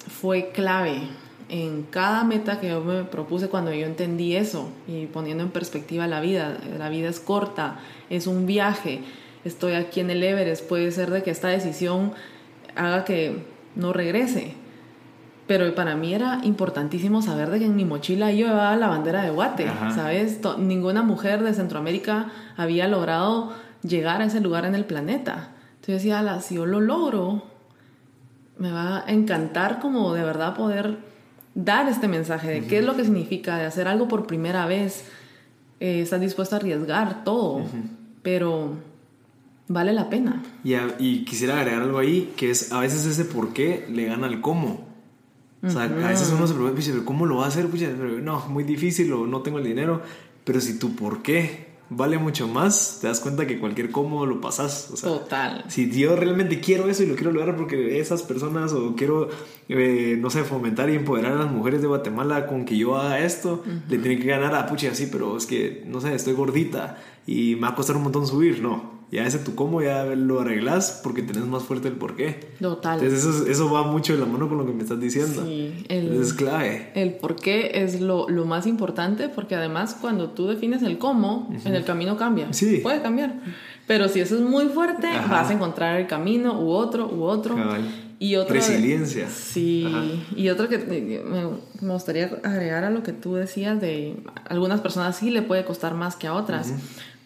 fue clave en cada meta que yo me propuse cuando yo entendí eso y poniendo en perspectiva la vida, la vida es corta, es un viaje, estoy aquí en el Everest, puede ser de que esta decisión haga que no regrese. Pero para mí era importantísimo saber de que en mi mochila yo llevaba la bandera de Guate, ¿sabes? ninguna mujer de Centroamérica había logrado llegar a ese lugar en el planeta. Entonces decía, si yo lo logro, me va a encantar como de verdad poder dar este mensaje de qué es lo que significa de hacer algo por primera vez. Eh, estás dispuesto a arriesgar todo, pero vale la pena. Y, y, quisiera agregar algo ahí, que es a veces ese por qué le gana el cómo. O sea, a veces uno se pregunta, pero ¿cómo lo va a hacer? no, muy difícil o no tengo el dinero. Pero si tu por qué vale mucho más, te das cuenta que cualquier cómo lo pasas. O sea, Total. Si yo realmente quiero eso y lo quiero lograr porque esas personas o quiero, eh, no sé, fomentar y empoderar a las mujeres de Guatemala con que yo haga esto, le tiene que ganar a pucha así, pero es que, no sé, estoy gordita y me va a costar un montón subir. No, ya ese tu cómo ya lo arreglas porque tenés más fuerte el por qué. Total. Entonces eso, eso va mucho de la mano con lo que me estás diciendo. Sí, el, es clave. El por qué es lo, lo, más importante porque además cuando tú defines el cómo, en el camino cambia. Sí. Puede cambiar. Pero si eso es muy fuerte, vas a encontrar el camino u otro u otro. Y otro Resiliencia. Sí. Y otro que me, gustaría agregar a lo que tú decías de algunas personas sí le puede costar más que a otras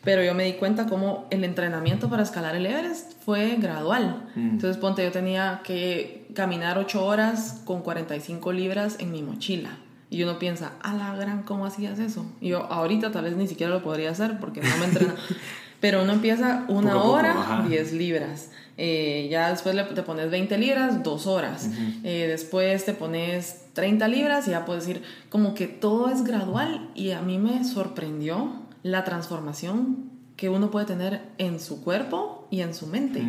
pero yo me di cuenta como el entrenamiento para escalar el Everest fue gradual. Mm. Entonces, ponte, yo tenía que caminar 8 horas con 45 libras en mi mochila. Y uno piensa, a la gran, ¿cómo hacías eso? Y yo ahorita tal vez ni siquiera lo podría hacer porque no me entreno. Pero uno empieza una hora, 10 libras. Eh, ya después le, te pones 20 libras, 2 horas. Eh, después te pones 30 libras y ya puedes ir, como que todo es gradual. Y a mí me sorprendió la transformación que uno puede tener en su cuerpo y en su mente.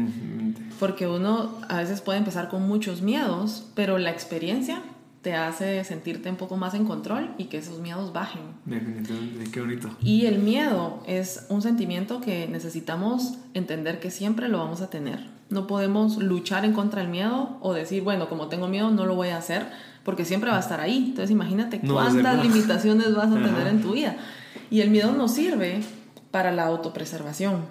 Porque uno a veces puede empezar con muchos miedos, pero la experiencia te hace sentirte un poco más en control y que esos miedos bajen. Definitivamente, qué bonito. Y el miedo es un sentimiento que necesitamos entender que siempre lo vamos a tener. No podemos luchar en contra del miedo o decir, bueno, como tengo miedo no lo voy a hacer, porque siempre va a estar ahí. Entonces imagínate cuántas limitaciones vas a tener en tu vida. Y el miedo nos sirve para la autopreservación,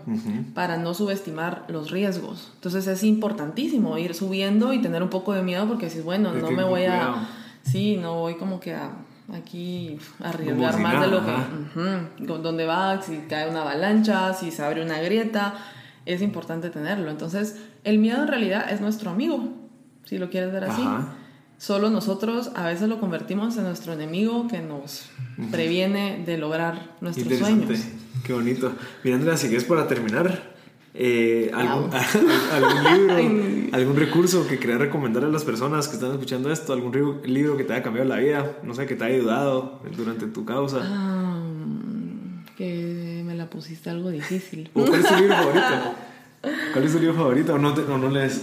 para no subestimar los riesgos. Entonces es importantísimo ir subiendo y tener un poco de miedo porque si bueno, no me voy a... Sí, no voy como que a aquí arriesgar más de lo que... ¿Dónde va? Si cae una avalancha, si se abre una grieta, es importante tenerlo. Entonces el miedo en realidad es nuestro amigo, si lo quieres ver así. Solo nosotros a veces lo convertimos en nuestro enemigo que nos previene de lograr nuestros sueños. Qué bonito. Mira, Andrea, si quieres para terminar, eh, algún, libro, algún recurso que quieras recomendar a las personas que están escuchando esto, algún libro que te haya cambiado la vida, no sé, que te haya ayudado durante tu causa. Ah, que me la pusiste algo difícil. ¿Cuál es tu libro favorito? ¿Cuál es tu libro favorito o no, te, no lees?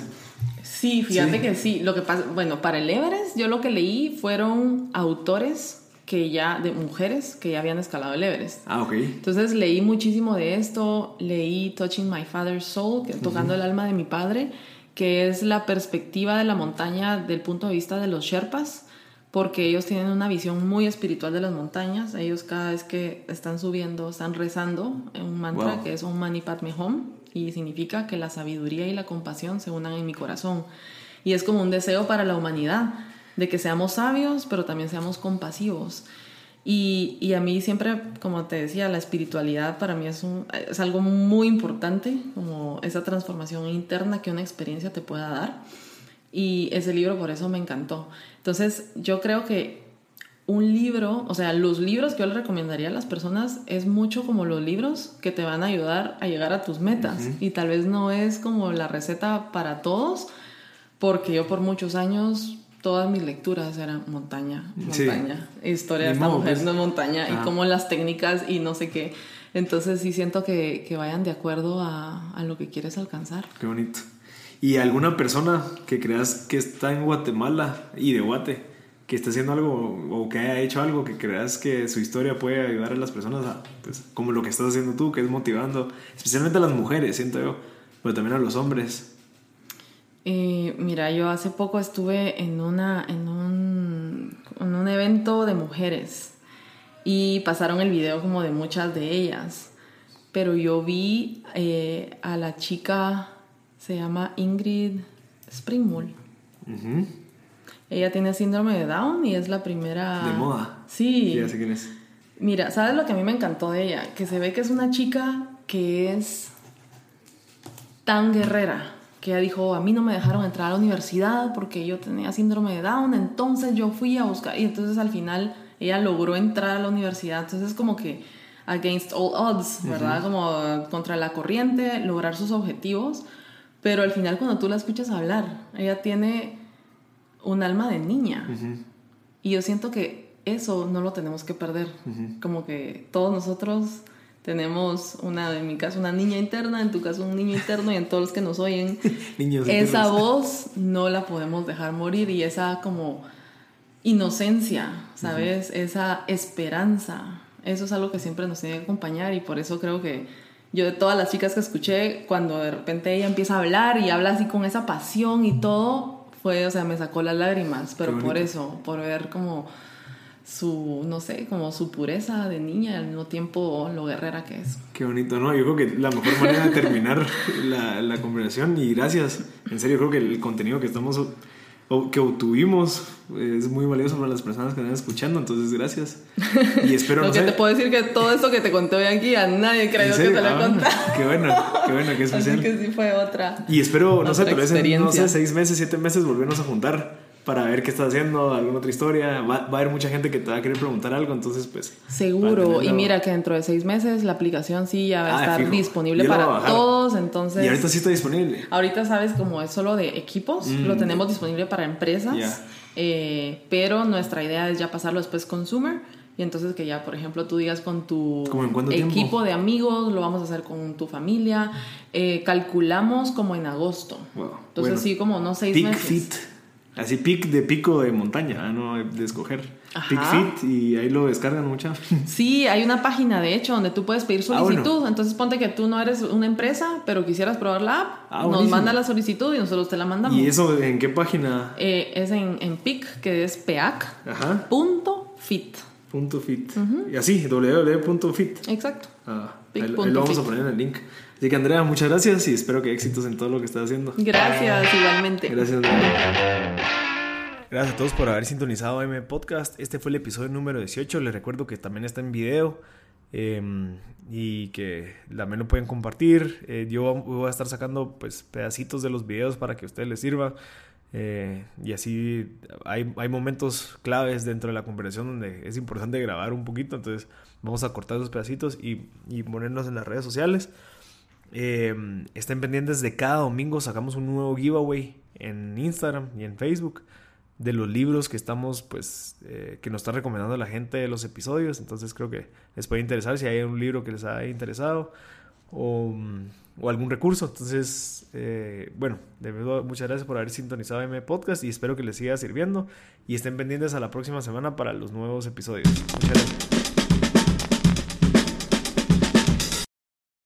Sí, fíjate que sí. Lo que pasa, bueno, para el Everest yo lo que leí fueron autores que ya, de mujeres que ya habían escalado el Everest. Ah, ok. Entonces leí muchísimo de esto, leí Touching My Father's Soul, que, tocando el alma de mi padre, que es la perspectiva de la montaña del punto de vista de los Sherpas, porque ellos tienen una visión muy espiritual de las montañas. Ellos cada vez que están subiendo, están rezando en un mantra que es un Mani Padme Hum y significa que la sabiduría y la compasión se unan en mi corazón. Y es como un deseo para la humanidad, de que seamos sabios, pero también seamos compasivos. Y, y, a mí siempre, como te decía, la espiritualidad para mí es, un, es algo muy importante, como esa transformación interna que una experiencia te pueda dar. Y ese libro por eso me encantó. Entonces yo creo que un libro, o sea, los libros que yo le recomendaría a las personas es mucho como los libros que te van a ayudar a llegar a tus metas. Y tal vez no es como la receta para todos, porque yo por muchos años todas mis lecturas eran montaña, montaña, historia de esta mujer pues. montaña y como las técnicas y no sé qué. Entonces sí siento que, que vayan de acuerdo a, a, lo que quieres alcanzar. Qué bonito. ¿Y alguna persona que creas que está en Guatemala y de Guate? Que esté haciendo algo o que haya hecho algo que creas que su historia puede ayudar a las personas, a, pues, como lo que estás haciendo tú, que es motivando, especialmente a las mujeres, siento yo, pero también a los hombres. Eh, mira, yo hace poco estuve en una, en un en un evento de mujeres y pasaron el video como de muchas de ellas. Pero yo vi eh, a la chica, se llama Ingrid Springmull. Ella tiene síndrome de Down y es la primera... De moda. Sí. Ya sé quién es. Mira, ¿sabes lo que a mí me encantó de ella? Que se ve que es una chica que es tan guerrera que ella dijo, a mí no me dejaron entrar a la universidad porque yo tenía síndrome de Down, entonces yo fui a buscar y entonces al final ella logró entrar a la universidad, entonces es como que against all odds, ¿verdad? Como contra la corriente, lograr sus objetivos, pero al final cuando tú la escuchas hablar, ella tiene un alma de niña y yo siento que eso no lo tenemos que perder, como que todos nosotros tenemos una, en mi caso, una niña interna, en tu caso un niño interno y en todos los que nos oyen. esa voz no la podemos dejar morir y esa como inocencia, ¿sabes? Esa esperanza. Eso es algo que siempre nos tiene que acompañar y por eso creo que yo de todas las chicas que escuché, cuando de repente ella empieza a hablar y habla así con esa pasión y todo, fue, o sea, me sacó las lágrimas, pero por eso, por ver como su, no sé, como su pureza de niña al mismo tiempo lo guerrera que es. Qué bonito, ¿no? Yo creo que la mejor manera de terminar la, la conversación y gracias, en serio creo que el contenido que estamos que obtuvimos es muy valioso para las personas que están escuchando, entonces gracias. Y espero Lo no que sé, te puedo decir que todo esto que te conté hoy aquí a nadie creo que te lo he Ah, contado. Qué bueno, qué bueno, qué especial. Así que sí fue otra. Y espero, no sé, tal vez en, no sé, seis meses, siete meses volvernos a juntar para ver qué estás haciendo, alguna otra historia. Va, va a haber mucha gente que te va a querer preguntar algo, entonces pues... Seguro. Y mira que dentro de seis meses la aplicación sí ya va a Ah, estar fijo. disponible para todos. Entonces, Y ahorita sí está disponible. ahorita sabes como es solo de equipos, Mm. lo tenemos disponible para empresas. Eh, pero nuestra idea es ya pasarlo después consumer. Y entonces que ya, por ejemplo, tú digas con tu ¿Cómo en cuánto equipo tiempo? de amigos, lo vamos a hacer con tu familia. Eh, calculamos como en agosto. Wow. Entonces Bueno. sí, como no seis meses. Fit. Así, pic de pico de montaña, no de escoger. Ajá. Peak Fit y ahí lo descargan mucha. Sí, hay una página de hecho donde tú puedes pedir Ah, bueno. solicitud. Entonces ponte que tú no eres una empresa, pero quisieras probar la app. Ah, nos manda la solicitud y nosotros te la mandamos. ¿Y eso en qué página? Eh, es en, en PIC, que es peac. Ajá. Punto fit. Punto fit. Y así, www.fit. Exacto. Ah, ahí, ahí lo vamos fit. a poner en el link. Así que Andrea, muchas gracias y espero que éxitos en todo lo que estás haciendo. Gracias, igualmente. Gracias. Gracias a todos por haber sintonizado M Podcast. Este fue el episodio número 18. Les recuerdo que también está en video eh, y que también lo pueden compartir. Eh, yo voy a estar sacando pues pedacitos de los videos para que a ustedes les sirva. Eh, y así hay, hay momentos claves dentro de la conversación donde es importante grabar un poquito. Entonces vamos a cortar esos pedacitos y, y ponernos en las redes sociales. Eh, estén pendientes de cada domingo sacamos un nuevo giveaway en Instagram y en Facebook de los libros que estamos pues eh, que nos está recomendando la gente de los episodios. Entonces creo que les puede interesar si hay un libro que les haya interesado o, mm, o algún recurso. Entonces eh, bueno de verdad muchas gracias por haber sintonizado M Podcast y espero que les siga sirviendo y estén pendientes a la próxima semana para los nuevos episodios. Muchas gracias